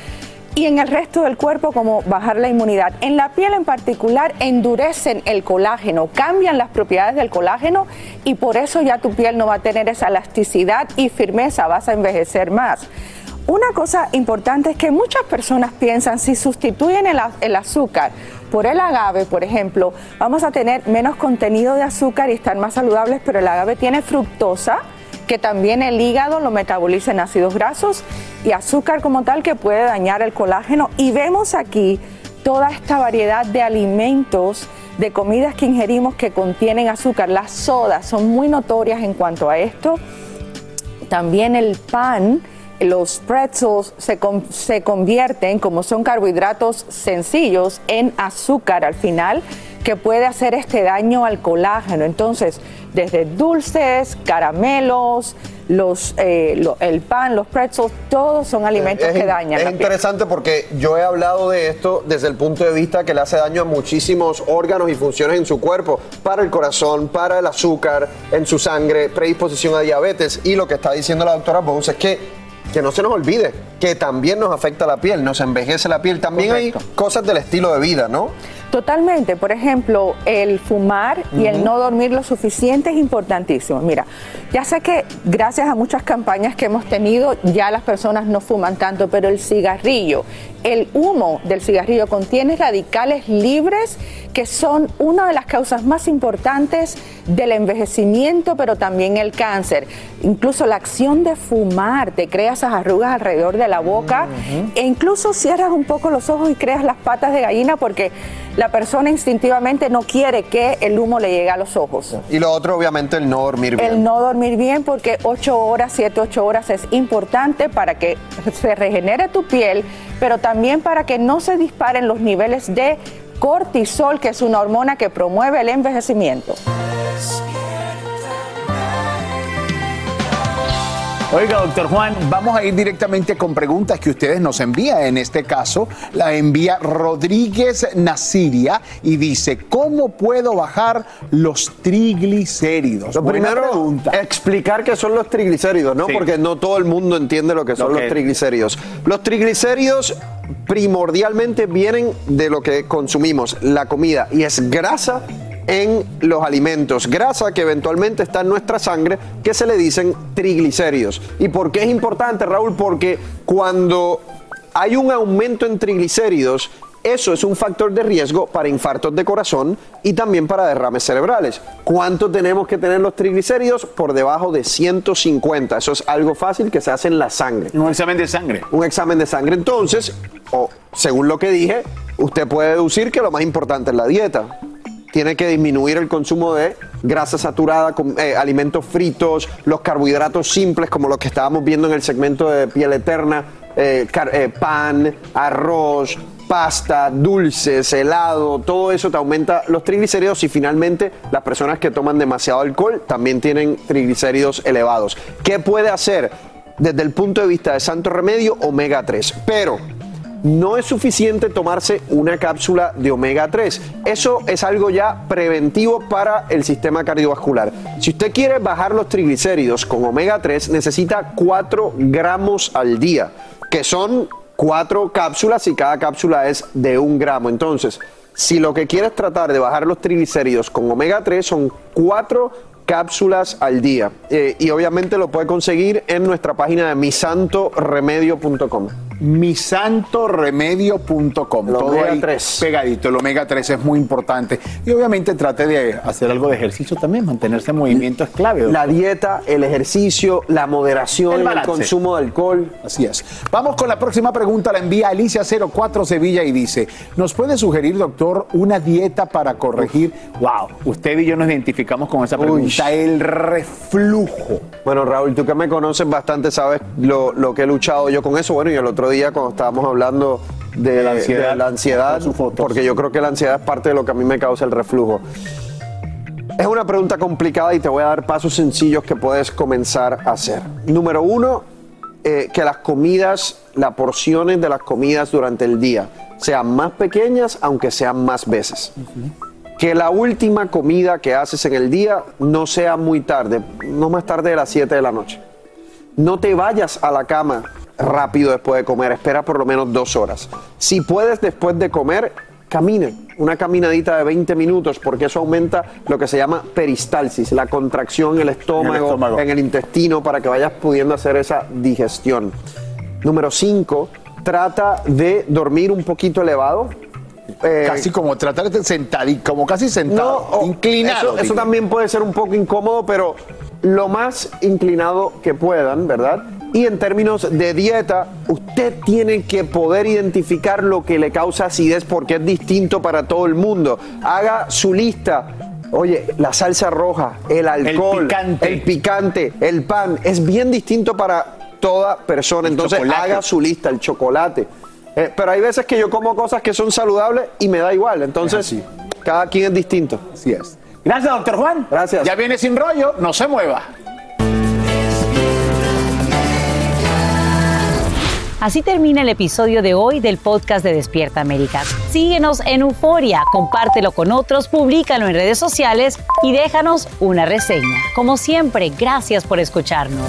y en el resto del cuerpo como bajar la inmunidad. En la piel en particular endurecen el colágeno, cambian las propiedades del colágeno y por eso ya tu piel no va a tener esa elasticidad y firmeza, vas a envejecer más. Una cosa importante es que muchas personas piensan si sustituyen el, azúcar por el agave, por ejemplo, vamos a tener menos contenido de azúcar y estar más saludables, pero el agave tiene fructosa, que también el hígado lo metaboliza en ácidos grasos y azúcar como tal que puede dañar el colágeno. Y vemos aquí toda esta variedad de alimentos, de comidas que ingerimos que contienen azúcar. Las sodas son muy notorias en cuanto a esto. También el pan, los pretzels se, se convierten, como son carbohidratos sencillos, en azúcar al final, que puede hacer este daño al colágeno. Entonces, desde dulces, caramelos, los, eh, lo- el pan, los pretzels, todos son alimentos Es que dañan Es la piel. interesante porque yo he hablado de esto desde el punto de vista que le hace daño a muchísimos órganos y funciones en su cuerpo, para el corazón, para el azúcar, en su sangre, predisposición a diabetes. Y lo que está diciendo la doctora Bose es que, que no se nos olvide que también nos afecta la piel, nos envejece la piel. También hay cosas del estilo de vida, ¿no? Totalmente. Por ejemplo, el fumar y el no dormir lo suficiente es importantísimo. Mira, ya sé que gracias a muchas campañas que hemos tenido, ya las personas no fuman tanto, pero el cigarrillo, el humo del cigarrillo contiene radicales libres que son una de las causas más importantes del envejecimiento, pero también el cáncer. Incluso la acción de fumar te crea esas arrugas alrededor de la boca e incluso cierras un poco los ojos y creas las patas de gallina porque la persona instintivamente no quiere que el humo le llegue a los ojos. Y lo otro, obviamente, el no dormir bien. El no dormir bien porque 8 horas, 7, 8 horas es importante para que se regenere tu piel, pero también para que no se disparen los niveles de cortisol, que es una hormona que promueve el envejecimiento. Oiga, doctor Juan, vamos a ir directamente con preguntas que ustedes nos envían. En este caso, la envía Rodríguez Nasiria y dice, ¿cómo puedo bajar los triglicéridos? Lo primero, pregunta. explicar qué son los triglicéridos, ¿no? Sí. Porque no todo el mundo entiende lo que son los triglicéridos. Los triglicéridos primordialmente vienen de lo que consumimos, la comida, y es grasa en los alimentos, grasa que eventualmente está en nuestra sangre, que se le dicen triglicéridos. ¿Y por qué es importante, Raúl? Porque cuando hay un aumento en triglicéridos, eso es un factor de riesgo para infartos de corazón y también para derrames cerebrales. ¿Cuánto tenemos que tener los triglicéridos? Por debajo de 150. Eso es algo fácil que se hace en la sangre. Un examen de sangre. Un examen de sangre. Entonces, o según lo que dije, usted puede deducir que lo más importante es la dieta. Tiene que disminuir el consumo de grasa saturada, eh, alimentos fritos, los carbohidratos simples como los que estábamos viendo en el segmento de piel eterna, eh, eh, pan, arroz, pasta, dulces, helado, todo eso te aumenta los triglicéridos y finalmente las personas que toman demasiado alcohol también tienen triglicéridos elevados. ¿Qué puede hacer? Desde el punto de vista de santo remedio, omega 3. Pero no es suficiente tomarse una cápsula de omega 3. Eso es algo ya preventivo para el sistema cardiovascular. Si usted quiere bajar los triglicéridos con omega 3, necesita 4 gramos al día, que son 4 cápsulas y cada cápsula es de un gramo. Entonces, si lo que quieres tratar de bajar los triglicéridos con omega 3 son 4 cápsulas al día. Eh, y obviamente lo puede conseguir en nuestra página de misantoremedio.com. misantoremedio.com. Todo omega ahí 3. pegadito. El omega 3 es muy importante. Y obviamente trate de hacer algo de ejercicio también. Mantenerse en movimiento es clave. doctor. La dieta, el ejercicio, la moderación, El consumo de alcohol. Así es. Vamos con la próxima pregunta. La envía Alicia04 Sevilla y dice: ¿Nos puede sugerir, doctor, una dieta para corregir? Wow, usted y yo nos identificamos con esa pregunta. El reflujo. Bueno, Raúl, tú que me conoces bastante, sabes lo, lo que he luchado yo con eso. Bueno, y el otro día cuando estábamos hablando de, la ansiedad. de la ansiedad, Sus fotos. porque yo creo que la ansiedad es parte de lo que a mí me causa el reflujo. Es una pregunta complicada y te voy a dar pasos sencillos que puedes comenzar a hacer. Número uno, eh, que las comidas, las porciones de las comidas durante el día sean más pequeñas, aunque sean más veces. Que la última comida que haces en el día no sea muy tarde, no más tarde de las 7 de la noche. No te vayas a la cama rápido después de comer, espera por lo menos dos horas. Si puedes después de comer, camine, una caminadita de 20 minutos, porque eso aumenta lo que se llama peristalsis, la contracción en el estómago, estómago. en el intestino, para que vayas pudiendo hacer esa digestión. Número 5, trata de dormir un poquito elevado. Eh, Casi como tratar de sentar como casi sentado, o- inclinado. Eso, también puede ser un poco incómodo, pero lo más inclinado que puedan, ¿verdad? Y en términos de dieta, usted tiene que poder identificar lo que le causa acidez porque es distinto para todo el mundo. Haga su lista. Oye, la salsa roja, el alcohol, picante. el picante, el pan, es bien distinto para toda persona. Entonces chocolate. haga su lista, el chocolate. Eh, pero hay veces que yo como cosas que son saludables y me da igual. Entonces, cada quien es distinto. Así es. Gracias, doctor Juan. Gracias. Ya viene sin rollo, no se mueva. Así termina el episodio de hoy del podcast de Despierta América. Síguenos en Euforia, compártelo con otros, públicalo en redes sociales y déjanos una reseña. Como siempre, gracias por escucharnos.